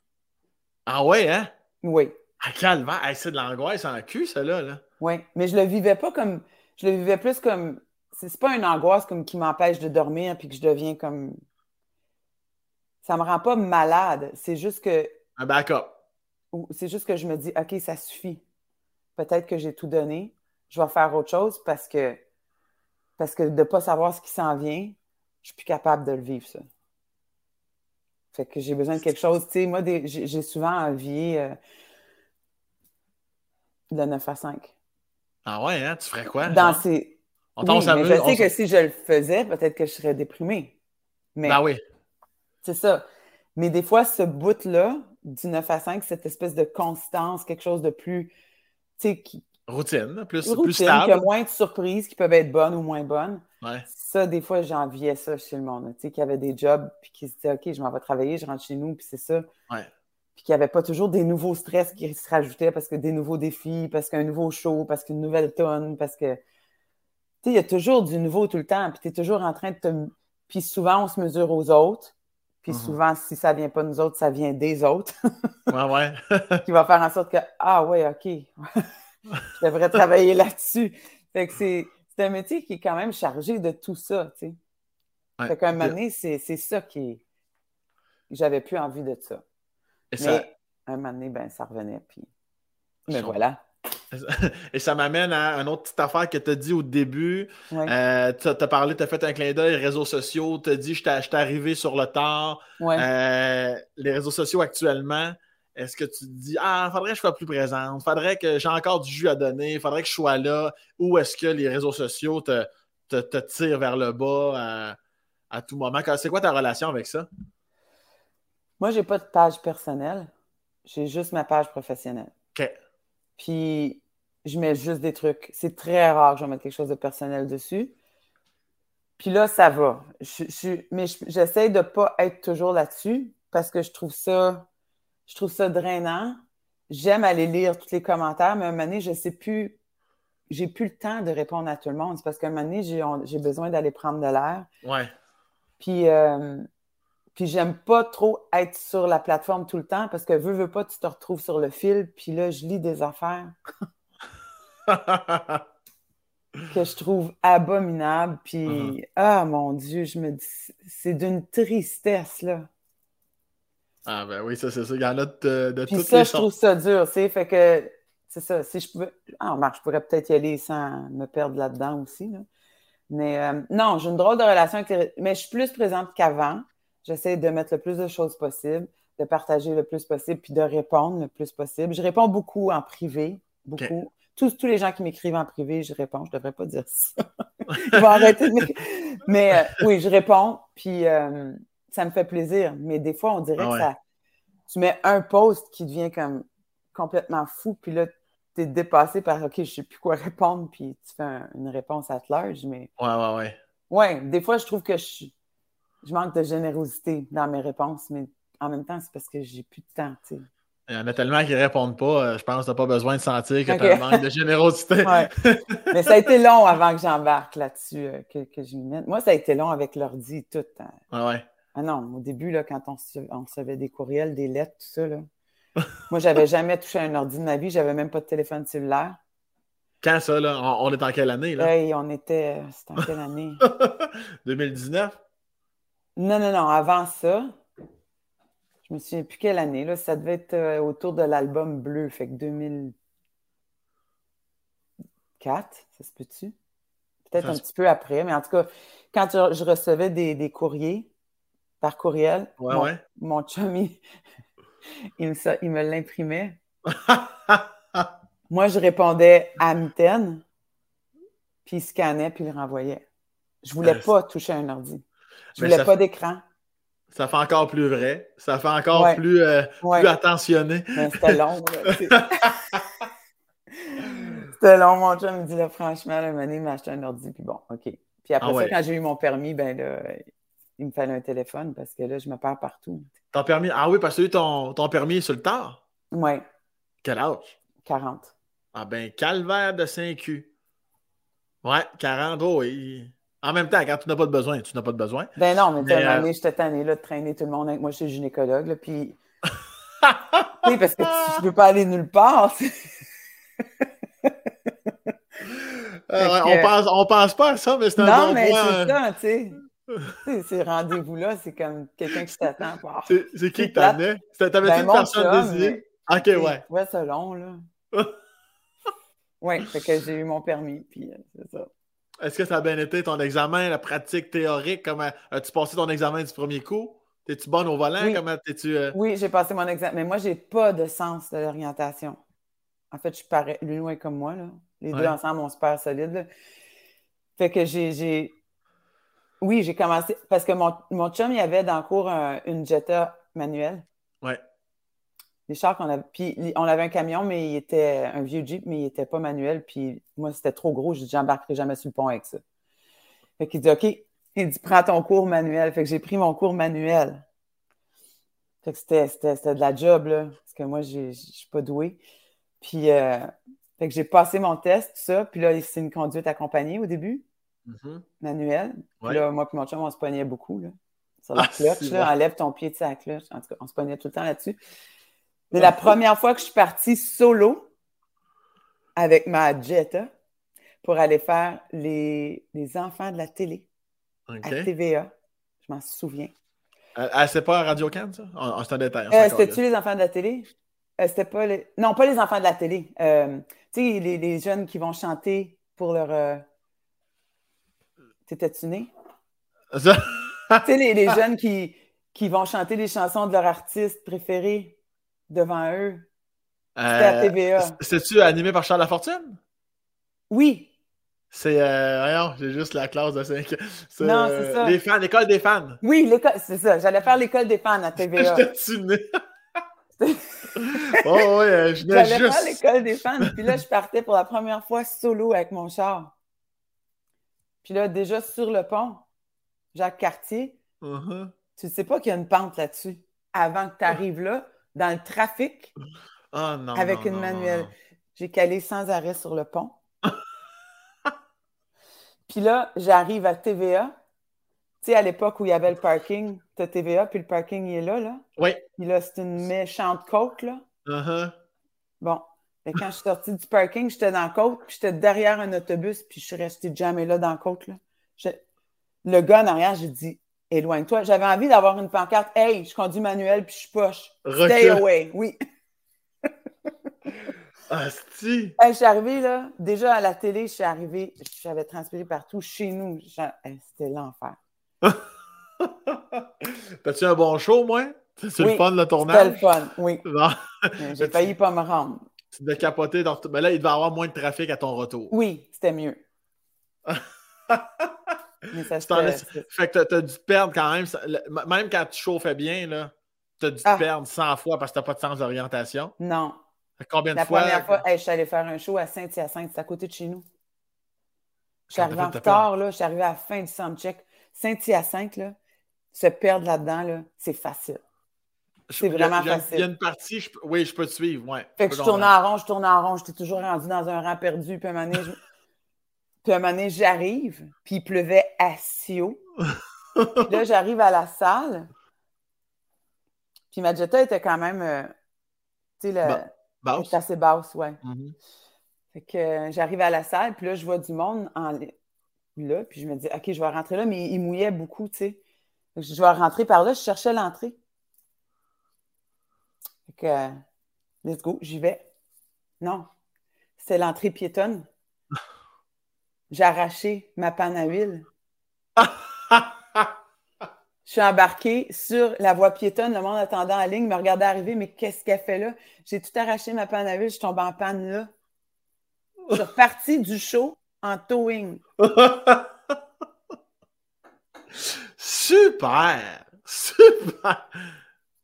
Ah ouais, hein? Oui. À calvaire, c'est de l'angoisse en cul, ça là. là. Oui, mais je le vivais pas comme je le vivais plus comme. C'est pas une angoisse comme qui m'empêche de dormir puis que je deviens comme. Ça me rend pas malade. C'est juste que. Un backup. C'est juste que je me dis, OK, ça suffit. Peut-être que j'ai tout donné. Je vais faire autre chose parce que. Parce que de ne pas savoir ce qui s'en vient, je suis plus capable de le vivre, ça. Fait que j'ai besoin de quelque chose. Tu sais, moi, j'ai souvent envie euh, de 9 à 5. Ah ouais, hein? Tu ferais quoi? Dans ces. On oui, mais je sais que si je le faisais, peut-être que je serais déprimée. Mais, ben oui. C'est ça. Mais des fois, ce bout-là, du 9 à 5, cette espèce de constance, quelque chose de plus. Tu sais, qui. Routine, plus, routine, plus stable. Qui a moins de surprises qui peuvent être bonnes ou moins bonnes. Ouais. Ça, des fois, j'enviais ça chez le monde. Tu sais, qui avait des jobs, puis qui se disaient, OK, je m'en vais travailler, je rentre chez nous, puis c'est ça. Ouais puis qu'il n'y avait pas toujours des nouveaux stress qui se rajoutaient parce que des nouveaux défis, parce qu'un nouveau show, parce qu'une nouvelle tonne, parce que. Tu sais, il y a toujours du nouveau tout le temps, puis tu es toujours en train de te. Puis souvent, on se mesure aux autres. Puis mm-hmm. souvent, si ça ne vient pas de nous autres, ça vient des autres. ouais, ouais. qui va faire en sorte que, ah ouais, OK, je devrais travailler là-dessus. Fait que c'est un métier qui est quand même chargé de tout ça, tu sais. Fait qu'à un moment donné, c'est ça qui. J'avais plus envie de ça. Et Mais un moment donné, ben, ça revenait. Puis... Mais voilà. Et ça m'amène à une autre petite affaire que tu as dit au début. Euh, tu as, parlé, tu as fait un clin d'œil, réseaux sociaux, tu as dit je t'ai arrivé sur le tard. Euh, les réseaux sociaux actuellement, est-ce que tu te dis Ah, faudrait que je sois plus présente, faudrait que j'ai encore du jus à donner, faudrait que je sois là, ou est-ce que les réseaux sociaux te, te, tirent vers le bas à, à tout moment? C'est quoi ta relation avec ça? Moi, j'ai pas de page personnelle. J'ai juste ma page professionnelle. OK. Puis, je mets juste des trucs. C'est très rare que je mette quelque chose de personnel dessus. Puis là, ça va. Je, mais j'essaie de ne pas être toujours là-dessus parce que je trouve ça, je trouve ça drainant. J'aime aller lire tous les commentaires, mais à un moment donné, je sais plus. J'ai plus le temps de répondre à tout le monde. C'est parce qu'à un moment donné, j'ai besoin d'aller prendre de l'air. Ouais. Puis, euh, puis j'aime pas trop être sur la plateforme tout le temps parce que veux, veux pas, tu te retrouves sur le fil. Puis là, je lis des affaires que je trouve abominables. Puis, uh-huh. ah mon Dieu, je me dis, c'est d'une tristesse, là. Ah ben oui, ça c'est ça. Il y en a de, de Puis ça, je trouve ça dur, tu sais. Fait que, c'est ça. Si je pouvais. Ah, je pourrais peut-être y aller sans me perdre là-dedans aussi, là. Mais euh, non, j'ai une drôle de relation avec les... Mais je suis plus présente qu'avant. J'essaie de mettre le plus de choses possible, de partager le plus possible, puis de répondre le plus possible. Je réponds beaucoup en privé, beaucoup. Tous, tous les gens qui m'écrivent en privé, je réponds. Je ne devrais pas dire ça. Ils vont arrêter de Mais euh, oui, je réponds, puis euh, ça me fait plaisir. Mais des fois, on dirait ah que ça. Tu mets un post qui devient comme complètement fou, puis là, tu es dépassé par OK, je ne sais plus quoi répondre, puis tu fais une réponse à large. Mais... Ouais, ouais, ouais. Ouais, des fois, je trouve que je suis je manque de générosité dans mes réponses, mais en même temps, c'est parce que j'ai plus de temps. Il y en a tellement qui ne répondent pas. Euh, je pense que tu n'as pas besoin de sentir que tu as un manque de générosité. Mais ça a été long avant que j'embarque là-dessus, euh, que, que je m'y mette. Moi, ça a été long avec l'ordi, tout. Hein. Ah ouais. Ah non, au début, là, quand on, on recevait des courriels, des lettres, tout ça, là. moi, j'avais jamais touché un ordi de ma vie. J'avais même pas de téléphone cellulaire. Quand ça, là? On, est en quelle année, là? Hey, on était... C'était en quelle année? 2019? Non, non, non. Avant ça, je me souviens plus quelle année. Là, ça devait être euh, autour de l'album bleu, fait que 2004, ça se peut-tu? Peut-être un petit peu après, mais en tout cas, quand je, recevais des, courriers par courriel, mon, chum, il, me, l'imprimait. Moi, je répondais à mitaine, puis il scannait, puis il renvoyait. Je voulais pas toucher un ordi. Je voulais pas d'écran. Ça fait encore plus vrai. Ça fait encore plus, euh, plus attentionné. C'était long. C'était long, mon chum me dit là, franchement, là, il m'a acheté un ordi, puis bon, OK. Puis après ah ça, quand j'ai eu mon permis, ben là, il me fallait un téléphone parce que là, je me perds partout. Ton permis? Ah oui, parce que ton, ton permis est sur le tard? Oui. Quel âge? 40. Ah ben, calvaire de 5Q. Ouais, 40, oh, En même temps, quand tu n'as pas de besoin, tu n'as pas de besoin. Ben non, mais, mais euh... j'étais tanné là, de traîner tout le monde avec moi chez le gynécologue. Là, puis... oui, parce que tu ne peux pas aller nulle part. Euh, on, pense, on pense pas à ça, mais c'est un non, mais c'est ça, tu sais. Ces rendez-vous-là, c'est comme quelqu'un qui t'attend. C'est qui qui t'amenait? T'avais-tu ben, une personne désirée? Ok, ouais. Ouais, c'est long, là. oui, fait que j'ai eu mon permis, puis euh, c'est ça. Est-ce que ça a bien été ton examen, la pratique théorique? Comment as-tu passé ton examen du premier coup? T'es-tu bonne au volant? Oui, Comment t'es-tu? Euh? Oui, j'ai passé mon examen, mais moi, j'ai pas de sens de l'orientation. En fait, je parais loin comme moi, là. Les deux ensemble, on se perd solide. Fait que j'ai. Oui, j'ai commencé. Parce que mon, mon chum, il avait dans le cours une Jetta manuelle. Les chars qu'on avait. Puis on avait un camion, mais il était un vieux Jeep, mais il n'était pas manuel. Puis moi, c'était trop gros. J'ai dit, j'embarquerai jamais sur le pont avec ça. Fait qu'il dit, OK. Il dit, prends ton cours manuel. Fait que j'ai pris mon cours manuel. Fait que c'était de la job, là. Parce que moi, je ne suis pas douée. Puis, euh, fait que j'ai passé mon test, tout ça. Puis là, c'est une conduite accompagnée au début, mm-hmm. manuelle. Puis là, moi et mon chum, on se poignait beaucoup, là. Sur la ah, cloche, là. Enlève ton pied de sa cloche. En tout cas, on se poignait tout le temps là-dessus. C'est la première fois que je suis partie solo avec ma Jetta pour aller faire les, les enfants de la télé à TVA. Je m'en souviens. c'est pas à Radio Cannes, ça? C'est un détail. Euh, C'était-tu les enfants de la télé? Euh, c'était pas les. Non, pas les enfants de la télé. Euh, tu sais, les, jeunes qui vont chanter pour leur. T'étais-tu né? tu sais, les, jeunes qui, qui vont chanter les chansons de leur artiste préféré devant eux. C'était à euh, TVA. C'est-tu animé par Charles Lafortune? Oui. C'est. Euh, j'ai juste la classe de 5 Non, c'est ça. Les fans, l'école des fans. Oui, c'est ça. J'allais faire l'école des fans à TVA. J'étais-tu né? oh ouais, je n'ai juste. pas l'école des fans. Puis là, je partais pour la première fois solo avec mon char. Puis là, déjà sur le pont, Jacques Cartier, uh-huh. tu ne sais pas qu'il y a une pente là-dessus. Avant que tu arrives là, dans le trafic, oh, non, avec une manuelle. J'ai calé sans arrêt sur le pont. Puis là, j'arrive à TVA. Tu sais, à l'époque où il y avait le parking, tu as TVA, puis le parking, il est là, là. Oui. Puis là, c'est une méchante côte, là. Uh-huh. Bon. Et quand je suis sortie du parking, j'étais dans la côte, puis j'étais derrière un autobus, puis je suis restée jamais là dans la côte, là. Le gars en arrière, j'ai dit, éloigne-toi. J'avais envie d'avoir une pancarte. Hey, je conduis manuel, puis je suis poche. Stay away. Oui. Ah, si. je suis arrivée, là, déjà à la télé, je suis arrivée, j'avais transpiré partout chez nous. C'était l'enfer. T'as-tu un bon show, moi? C'est le fun, le tournage? C'était le fun, oui. J'ai failli pas me rendre. Tu devais capoter. Dans... Mais là, il devait y avoir moins de trafic à ton retour. Oui, c'était mieux. Mais ça Fait que t'as dû perdre quand même. Même quand tu chauffais bien, là, t'as dû ah. perdre 100 fois parce que t'as pas de sens d'orientation. Non. Combien de la fois? La première fois, je suis allée faire un show à Saint-Hyacinthe, c'est à côté de chez nous. Je suis arrivée en retard, là, je suis arrivée à la fin du soundcheck. Saint-Hyacinthe, là, se perdre là-dedans, là, c'est facile. C'est vraiment facile. Il y a une partie, oui, je peux te suivre. Ouais, fait que je tournais en rond, je tournais en rond, j'étais toujours rendu dans un rang perdu. Puis à un moment donné, j'arrive, puis il pleuvait à Sio. là, j'arrive à la salle. Puis ma Jetta était quand même, euh, tu sais, basse. assez basse, ouais. Mm-hmm. Fait que euh, j'arrive à la salle, puis là, je vois du monde en, là, puis je me dis, OK, je vais rentrer là, mais il mouillait beaucoup, tu sais. Je vais rentrer par là, je cherchais l'entrée. Fait que, let's go, j'y vais. Non, c'est l'entrée piétonne. J'ai arraché ma panne à huile. Je suis embarquée sur la voie piétonne, le monde attendant en ligne me regardait arriver, mais qu'est-ce qu'elle fait là? J'ai tout arraché ma panne à huile, je tombe en panne là. Je suis repartie du show en towing. Super! Super!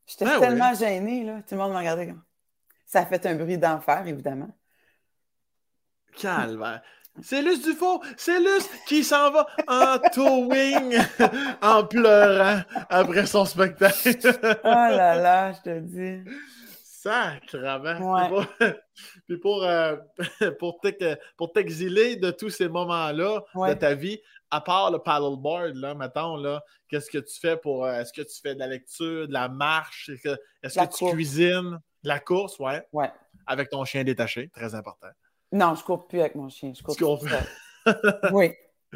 J'étais Ah tellement gênée, là. Tout le monde me regardait comme. Ça a fait un bruit d'enfer, évidemment. Calvaire. C'est Luce Dufaux! C'est Luce qui s'en va en towing en pleurant après son spectacle. Oh là là, je te dis. Sacrement! Ouais. Puis pour, euh, pour t'ex- pour t'exiler de tous ces moments-là Ouais. de ta vie, à part le paddleboard, là, mettons, là, qu'est-ce que tu fais pour. euh, est-ce que tu fais de la lecture, de la marche? Est-ce que, est-ce La que tu course. cuisines? De la course, ouais. Ouais. Avec ton chien détaché, très important. Non, je cours plus avec mon chien. Je cours Tu cours. Oui.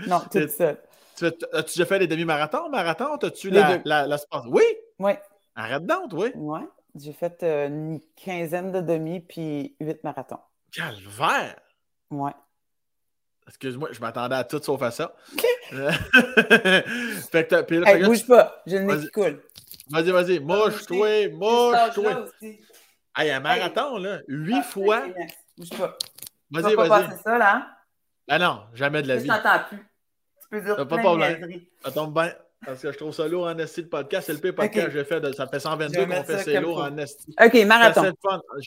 Non, toute seule. Tu As-tu déjà fait des demi-marathons, marathon? As-tu Les la, la, la Oui! Oui. Arrête donc, oui. Ouais. J'ai fait euh, une quinzaine de demi puis huit marathons. Calvaire! Ouais. Excuse-moi, je m'attendais à tout sauf à ça. Fait que t'as- puis là, Hey, fait bouge pas, j'ai le nez Vas-y. qui coule. Vas-y, vas-y, mouche-toi, mouche-toi. Hey, un marathon, là, huit Ah, fois. Bouge pas. Tu Vas-y, vas pas vas-y. passer ça, là? hein? Ah non, jamais de la Je vie. t'entends plus. Tu peux dire T'as pas plein de. Ça tombe bien. Parce que je trouve ça lourd en esti de podcast. C'est le pire podcast que j'ai fait. De, ça fait Je 122 vais qu'on fait c'est lourd en esti. OK, marathon. le.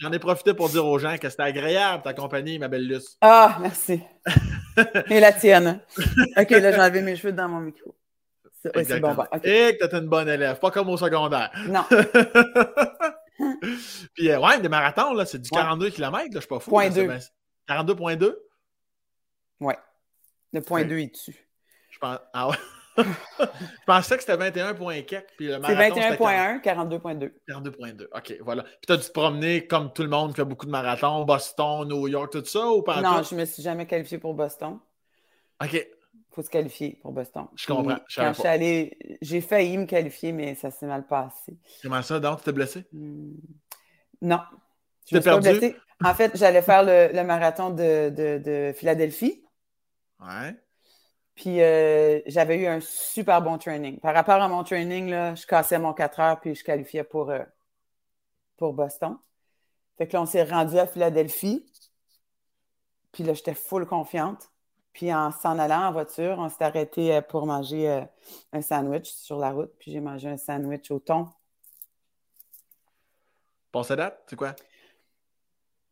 J'en ai profité pour dire aux gens que c'était agréable ta compagnie, ma belle Luce. Ah, merci. Et la tienne. OK, là, j'ai enlevé mes cheveux dans mon micro. C'est ouais, c'est bon. Exactement. bon, OK. Et que t'es une bonne élève, pas comme au secondaire. Non, Puis, euh, ouais, des marathons, là, c'est du Ouais. 42 km, là, je suis pas fou. Point là, c'est deux. bien- 42.2? ouais. Le point Ok. 2 est dessus. Je pense... Ah ouais. je pensais que c'était 21 points quelques, puis le C'est marathon, c'était 21.1, 42.2. 42.2. OK, voilà. Puis t'as dû te promener comme tout le monde qui fait beaucoup de marathons, Boston, New York, tout ça, ou pas Non, je me suis jamais qualifiée pour Boston. OK. Il faut se qualifier pour Boston. Je comprends, je Quand je suis allée, j'ai failli me qualifier, mais ça s'est mal passé. Comment ça, donc, tu t'es blessé? Hmm. Non. Je T'es perdu? blessée. En fait, j'allais faire le, le marathon de, de- de Philadelphie. Ouais. Puis euh, j'avais eu un super bon training. Par rapport à mon training, là, je cassais mon 4 heures puis je qualifiais pour, euh, pour Boston. Fait que là, on s'est rendu à Philadelphie. Puis là, j'étais full confiante. Puis en s'en allant en voiture, on s'est arrêté euh, pour manger euh, un sandwich sur la route. Puis j'ai mangé un sandwich au thon. À date, c'est quoi?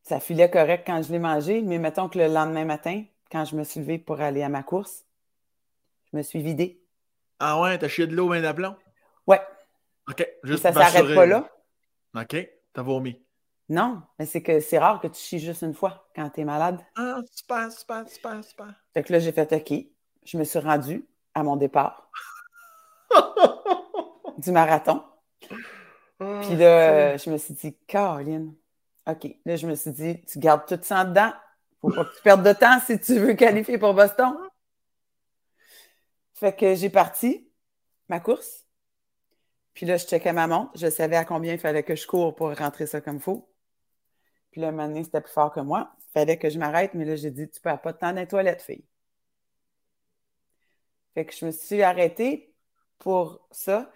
Ça filait correct quand je l'ai mangé, mais mettons que le lendemain matin, quand je me suis levée pour aller à ma course, je me suis vidée. Ah ouais, t'as chié de l'eau, main d'aplomb? Ouais, OK. Juste ça s'arrête pas là. OK. T'as vomi. Non, mais c'est que c'est rare que tu chies juste une fois quand tu es malade. Ah, super, super, super, super. Fait que là, j'ai fait OK. Je me suis rendue à mon départ du marathon. Puis là, je me suis dit, Caroline, OK. Là, je me suis dit, tu gardes tout ça en dedans. Faut pas que tu perdes de temps si tu veux qualifier pour Boston. Fait que j'ai parti ma course. Puis là, je checkais ma montre. Je savais à combien il fallait que je cours pour rentrer ça comme faut. Puis là, un moment donné, c'était plus fort que moi. Il fallait que je m'arrête, mais là, j'ai dit, tu perds pas de temps dans les toilettes, fille. Fait que je me suis arrêtée pour ça.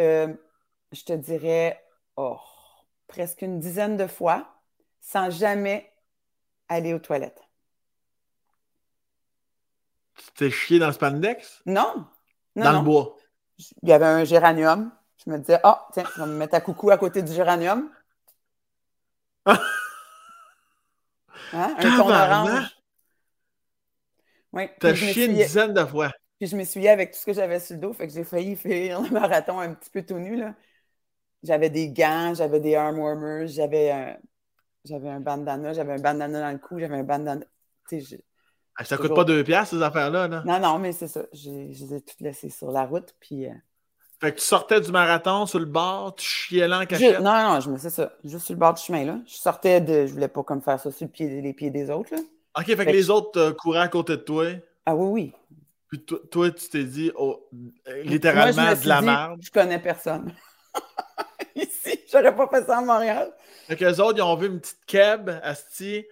Euh, je te dirais, oh, presque une dizaine de fois, sans jamais aller aux toilettes. Tu t'es chié dans le spandex? Non, non, dans non. le bois? Il y avait un géranium. Je me disais, ah, tiens, je vais me mettre à coucou à côté du géranium. Hein? Un ton orange. Oui, T'as chié une dizaine de fois. Puis je m'essuyais avec tout ce que j'avais sur le dos, fait que j'ai failli faire le marathon un petit peu tout nu, là. J'avais des gants, j'avais des arm warmers, j'avais un, j'avais un bandana, j'avais un bandana dans le cou, j'avais un bandana. Tu sais, je- Ah, ça coûte Toujours. pas deux piastres, ces affaires-là. Là? Non, non, mais c'est ça. Je les ai toutes laissées sur la route. Puis, euh, Fait que tu sortais du marathon sur le bord, tu chiais là en cachette? non, non, je me c'est ça. Juste sur le bord du chemin, là. Je sortais de. Je voulais pas comme faire ça sur le pied, les pieds des autres, là. OK, fait que les autres euh, couraient à côté de toi. Ah oui, oui. Puis toi, toi, tu t'es dit oh, Moi, littéralement je me de la merde. Je connais personne. J'aurais pas fait ça à Montréal. Fait que les autres, ils ont vu une petite keb, asti,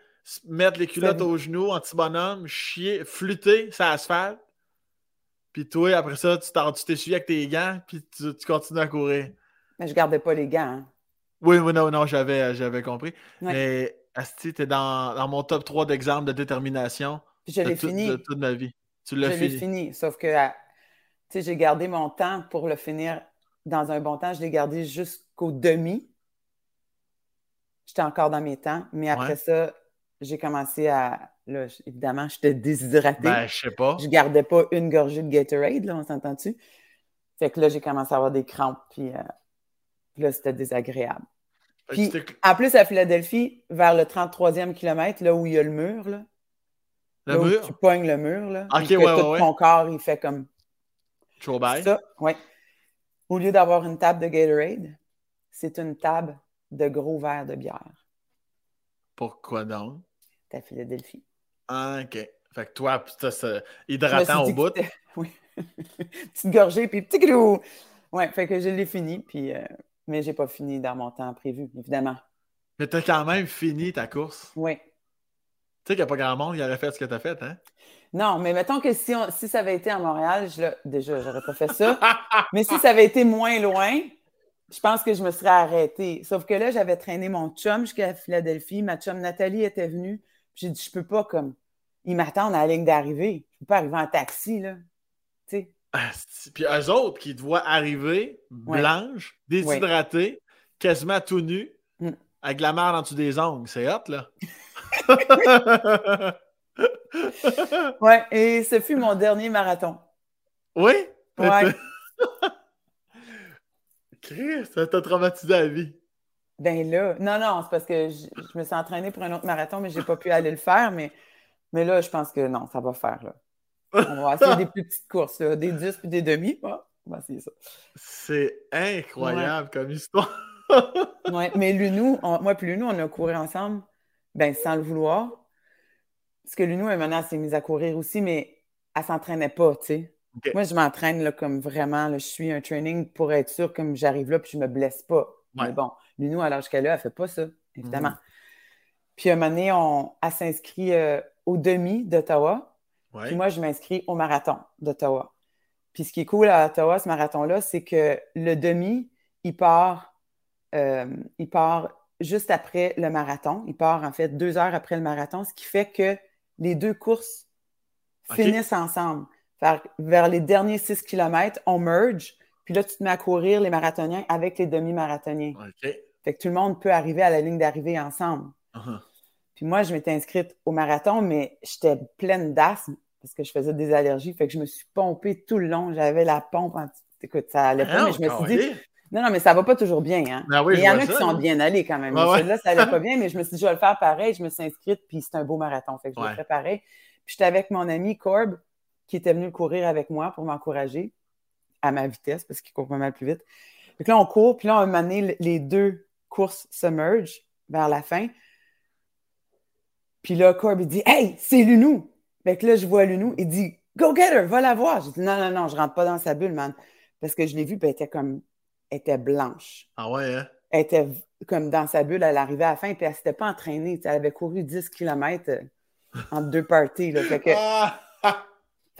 mettre les culottes aux genoux, en petit bonhomme, chier, flûter sur l'asphalte. Puis toi, après ça, tu t'essuies avec tes gants, puis tu, tu continues à courir. Mais je gardais pas les gants. hein. Oui, oui, non, non, j'avais, j'avais compris. Ouais. Mais Asti, t'es dans, dans mon top 3 d'exemples de détermination Puis je de, l'ai tout- fini. de toute ma vie. Tu Je l'as l'ai fini. fini. Sauf que, à- tu sais, j'ai gardé mon temps pour le finir dans un bon temps, je l'ai gardé jusqu'au demi. J'étais encore dans mes temps, mais après ça, j'ai commencé à. Là, évidemment, j'étais déshydratée. Ben, je sais pas. Je gardais pas une gorgée de Gatorade, là, on s'entend-tu? Fait que là, j'ai commencé à avoir des crampes, puis, euh, là, c'était désagréable. Puis, en plus, à Philadelphie, vers le 33e kilomètre, là où il y a le mur, là, le mur? tu pognes le mur, là. Ok, ouais, ouais, tout ton corps, il fait comme. Ça, ouais. Au lieu d'avoir une table de Gatorade, c'est une table de gros verres de bière. Pourquoi donc? Ta Philadelphie. Ah, OK. Fait que toi, c'est hydratant au bout. Oui. Petite gorgée, puis petit gros. Ouais, fait que je l'ai fini, puis. Euh... Mais j'ai pas fini dans mon temps prévu, évidemment. Mais t'as quand même fini ta course. Oui. Tu sais qu'il n'y a pas grand monde qui aurait fait ce que tu as fait, hein? Non, mais mettons que si, si ça avait été à Montréal, je déjà, j'aurais pas fait ça. mais si ça avait été moins loin, je pense que je me serais arrêtée. Sauf que là, j'avais traîné mon chum jusqu'à Philadelphie. Ma chum Nathalie était venue. J'ai dit, je peux pas comme. Ils m'attendent à la ligne d'arrivée. Je peux pas arriver en taxi, là. Tu sais. Ah, puis eux autres qui te voient arriver, blanche, déshydratée, quasiment tout nu, mm. avec la merde en dessous des ongles. C'est hot, là. ouais, et ce fut mon dernier marathon. Oui? Ouais. Chris, ça t'a traumatisé la vie. Ben là, non, non, c'est parce que je, me suis entraînée pour un autre marathon, mais je n'ai pas pu aller le faire. Mais, mais là, je pense que non, ça va faire. Là. On va essayer des plus petites courses, des 10 puis des demi. on va essayer ça. C'est incroyable comme histoire. mais Lunou, moi puis Lunou, on a couru ensemble, ben sans le vouloir. Parce que Lunou, maintenant, elle s'est mise à courir aussi, mais elle s'entraînait pas, tu sais. Moi, je m'entraîne comme vraiment, je suis un training pour être sûr que j'arrive là puis je me blesse pas. Mais bon, Lunou, à l'âge qu'elle a, elle fait pas ça, évidemment. Mhm. Puis à un moment donné, on, elle s'inscrit euh, au demi d'Ottawa. Puis moi, je m'inscris au marathon d'Ottawa. Puis ce qui est cool à Ottawa, ce marathon-là, c'est que le demi, il part, euh, il part juste après le marathon. Il part en fait deux heures après le marathon, ce qui fait que les deux courses finissent ensemble vers les derniers 6 km, on merge, puis là, tu te mets à courir les marathoniens avec les demi-marathoniens. Fait que tout le monde peut arriver à la ligne d'arrivée ensemble. Uh-huh. Puis moi, je m'étais inscrite au marathon, mais j'étais pleine d'asthme parce que je faisais des allergies. Fait que je me suis pompée tout le long. J'avais la pompe. En... Écoute, ça allait pas, mais je me suis dit. Non, non, mais ça va pas toujours bien. Hein? Ben il y en a qui sont bien allés quand même. Là, ça allait pas bien, mais je me suis dit, je vais le faire pareil. Je me suis inscrite, puis c'est un beau marathon. Fait que je l'ai pareil. Puis j'étais avec mon ami Corb, qui était venu courir avec moi pour m'encourager à ma vitesse parce qu'il court pas mal plus vite. Donc là, on court, puis là, on a mené les deux courses se vers la fin. Puis là, Corb, il dit Hey, c'est Lunou! Fait que là, je vois Lunou, il dit Go get her, va la voir. Je dis Non, non, non, je rentre pas dans sa bulle, man. Parce que je l'ai vue, puis elle était comme. Elle était blanche. Ah ouais, hein? Elle était comme dans sa bulle, elle arrivait à la fin, puis elle s'était pas entraînée. Elle avait couru 10 km euh, en deux parties. Là. Fait que. Ah!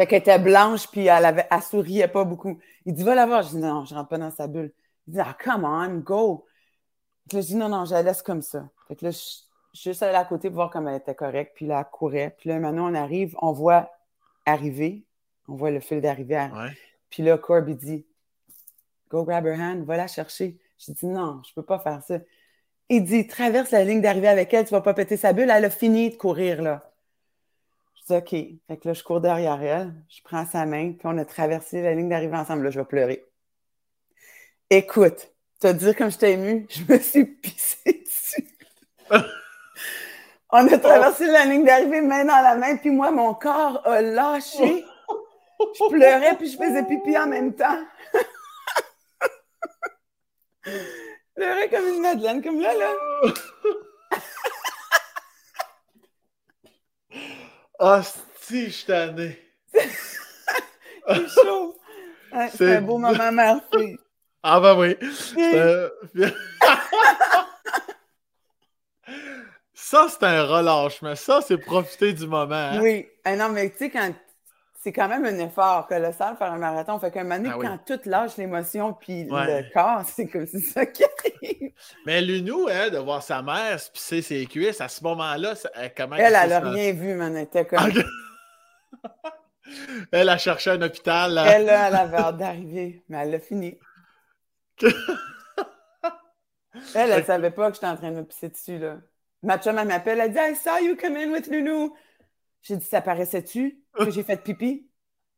Fait qu'elle était blanche, puis elle, avait, elle souriait pas beaucoup. Il dit, va la voir. Je dis, non, je rentre pas dans sa bulle. Il dit, ah, come on, go. je dis, non, non, je la laisse comme ça. Fait que là, je, suis juste allée à côté pour voir comme elle était correcte, puis là, elle courait. Puis là, maintenant, on arrive, on voit arriver, on voit le fil d'arrivée. Puis là, Corby dit, go grab her hand, va la chercher. Je dis, non, je peux pas faire ça. Il dit, traverse la ligne d'arrivée avec elle, tu vas pas péter sa bulle. Elle a fini de courir, là. OK. Fait que là, je cours derrière elle, je prends sa main, puis on a traversé la ligne d'arrivée ensemble. Là, je vais pleurer. Écoute, te dire comme je t'ai ému, je me suis pissée dessus. on a traversé la ligne d'arrivée main dans la main, puis moi, mon corps a lâché. Je pleurais, puis je faisais pipi en même temps. je pleurais comme une madeleine, comme là, là. Ah, si, je tanné. c'est chaud. c'est un beau moment, merci. Ah, ben oui. ça, c'est un relâchement. Ça, c'est profiter du moment. Hein. Oui. Ah non, mais tu sais, quand c'est quand même un effort colossal faire un marathon. Fait qu'un moment donné, ah quand tout lâche l'émotion puis le corps, c'est comme c'est ça qui arrive. Mais Lunou, hein, de voir sa mère se pisser ses cuisses, à ce moment-là, comment elle, elle n'a rien vu, mais elle était comme. elle a cherché un hôpital. Elle, elle avait hâte d'arriver, mais elle l'a fini. elle, elle savait pas que j'étais en train de me pisser dessus, là. Ma chum, elle m'appelle, elle dit I saw you come in with Nounou. J'ai dit, ça paraissait-tu que j'ai fait pipi?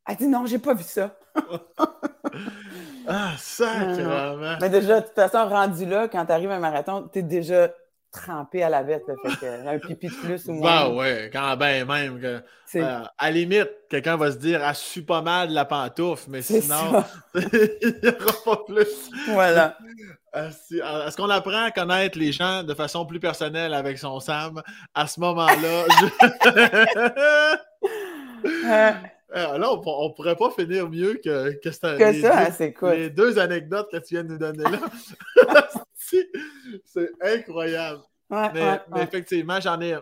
Elle dit, non, j'ai pas vu ça. ah, sacrément! Mais déjà, de toute façon, rendu là, quand tu arrives à un marathon, tu es déjà trempé à la bête. fait que, un pipi de plus ou moins. Bah ouais, quand ben même. Que, euh, à la limite, quelqu'un va se dire, elle suit pas mal de la pantoufle, mais sinon, il n'y aura pas plus. Voilà. Est-ce qu'on apprend à connaître les gens de façon plus personnelle avec son Sam à ce moment-là? Euh, là, on, ne pourrait pas finir mieux que, que, ça, c'est cool. Les deux anecdotes que tu viens de nous donner là. C'est incroyable. mais, effectivement, j'en ai.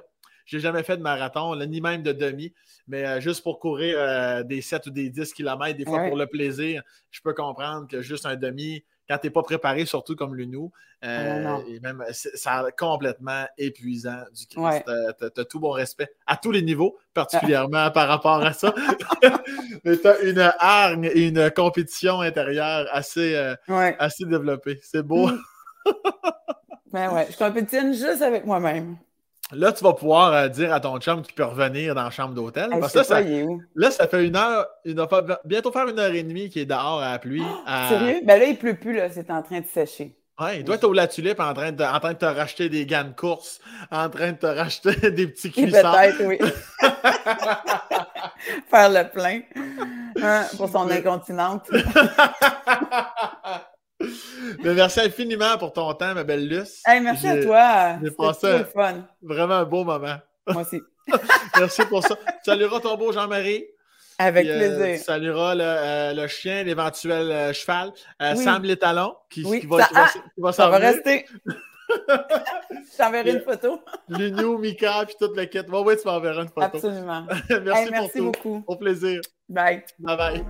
J'ai jamais fait de marathon, ni même de demi, mais euh, juste pour courir euh, des 7 ou des 10 km, des fois pour le plaisir, je peux comprendre que juste un demi, quand tu n'es pas préparé, surtout comme le nous, euh, et même, ça complètement épuisant du Christ. Tu as, tout bon respect à tous les niveaux, particulièrement par rapport à ça. Mais tu as une hargne et une compétition intérieure assez, euh, assez développée. C'est beau. Ben ouais, je compétitionne juste avec moi-même. Là, tu vas pouvoir euh, dire à ton chum qu'il peut revenir dans la chambre d'hôtel. parce que ça, là, ça fait une heure, il va bientôt faire une heure et demie qu'il est dehors à la pluie. Sérieux? Ben là, il pleut plus, là. C'est en train de sécher. Ouais, il doit être au La Tulipe en train, de, en train de te racheter des gants de course, en train de te racheter des petits cuissons. Peut-être, oui. faire le plein hein, pour son incontinence. Mais merci infiniment pour ton temps, ma belle Luce. merci à toi. J'ai passé fun. vraiment un beau moment. Moi aussi. merci pour ça. Tu salueras ton beau Jean-Marie. Avec euh, plaisir. tu salueras le, euh, le chien, l'éventuel euh, cheval, Sam les talons, qui, oui, qui, va, ça, qui, va, ah, qui va ça va rester. Je t'enverrai une photo. L'Union, Mika, puis toute le kit. Bon, oui, tu m'enverras une photo. Absolument. merci, merci pour beaucoup. Au plaisir. Bye. Bye bye.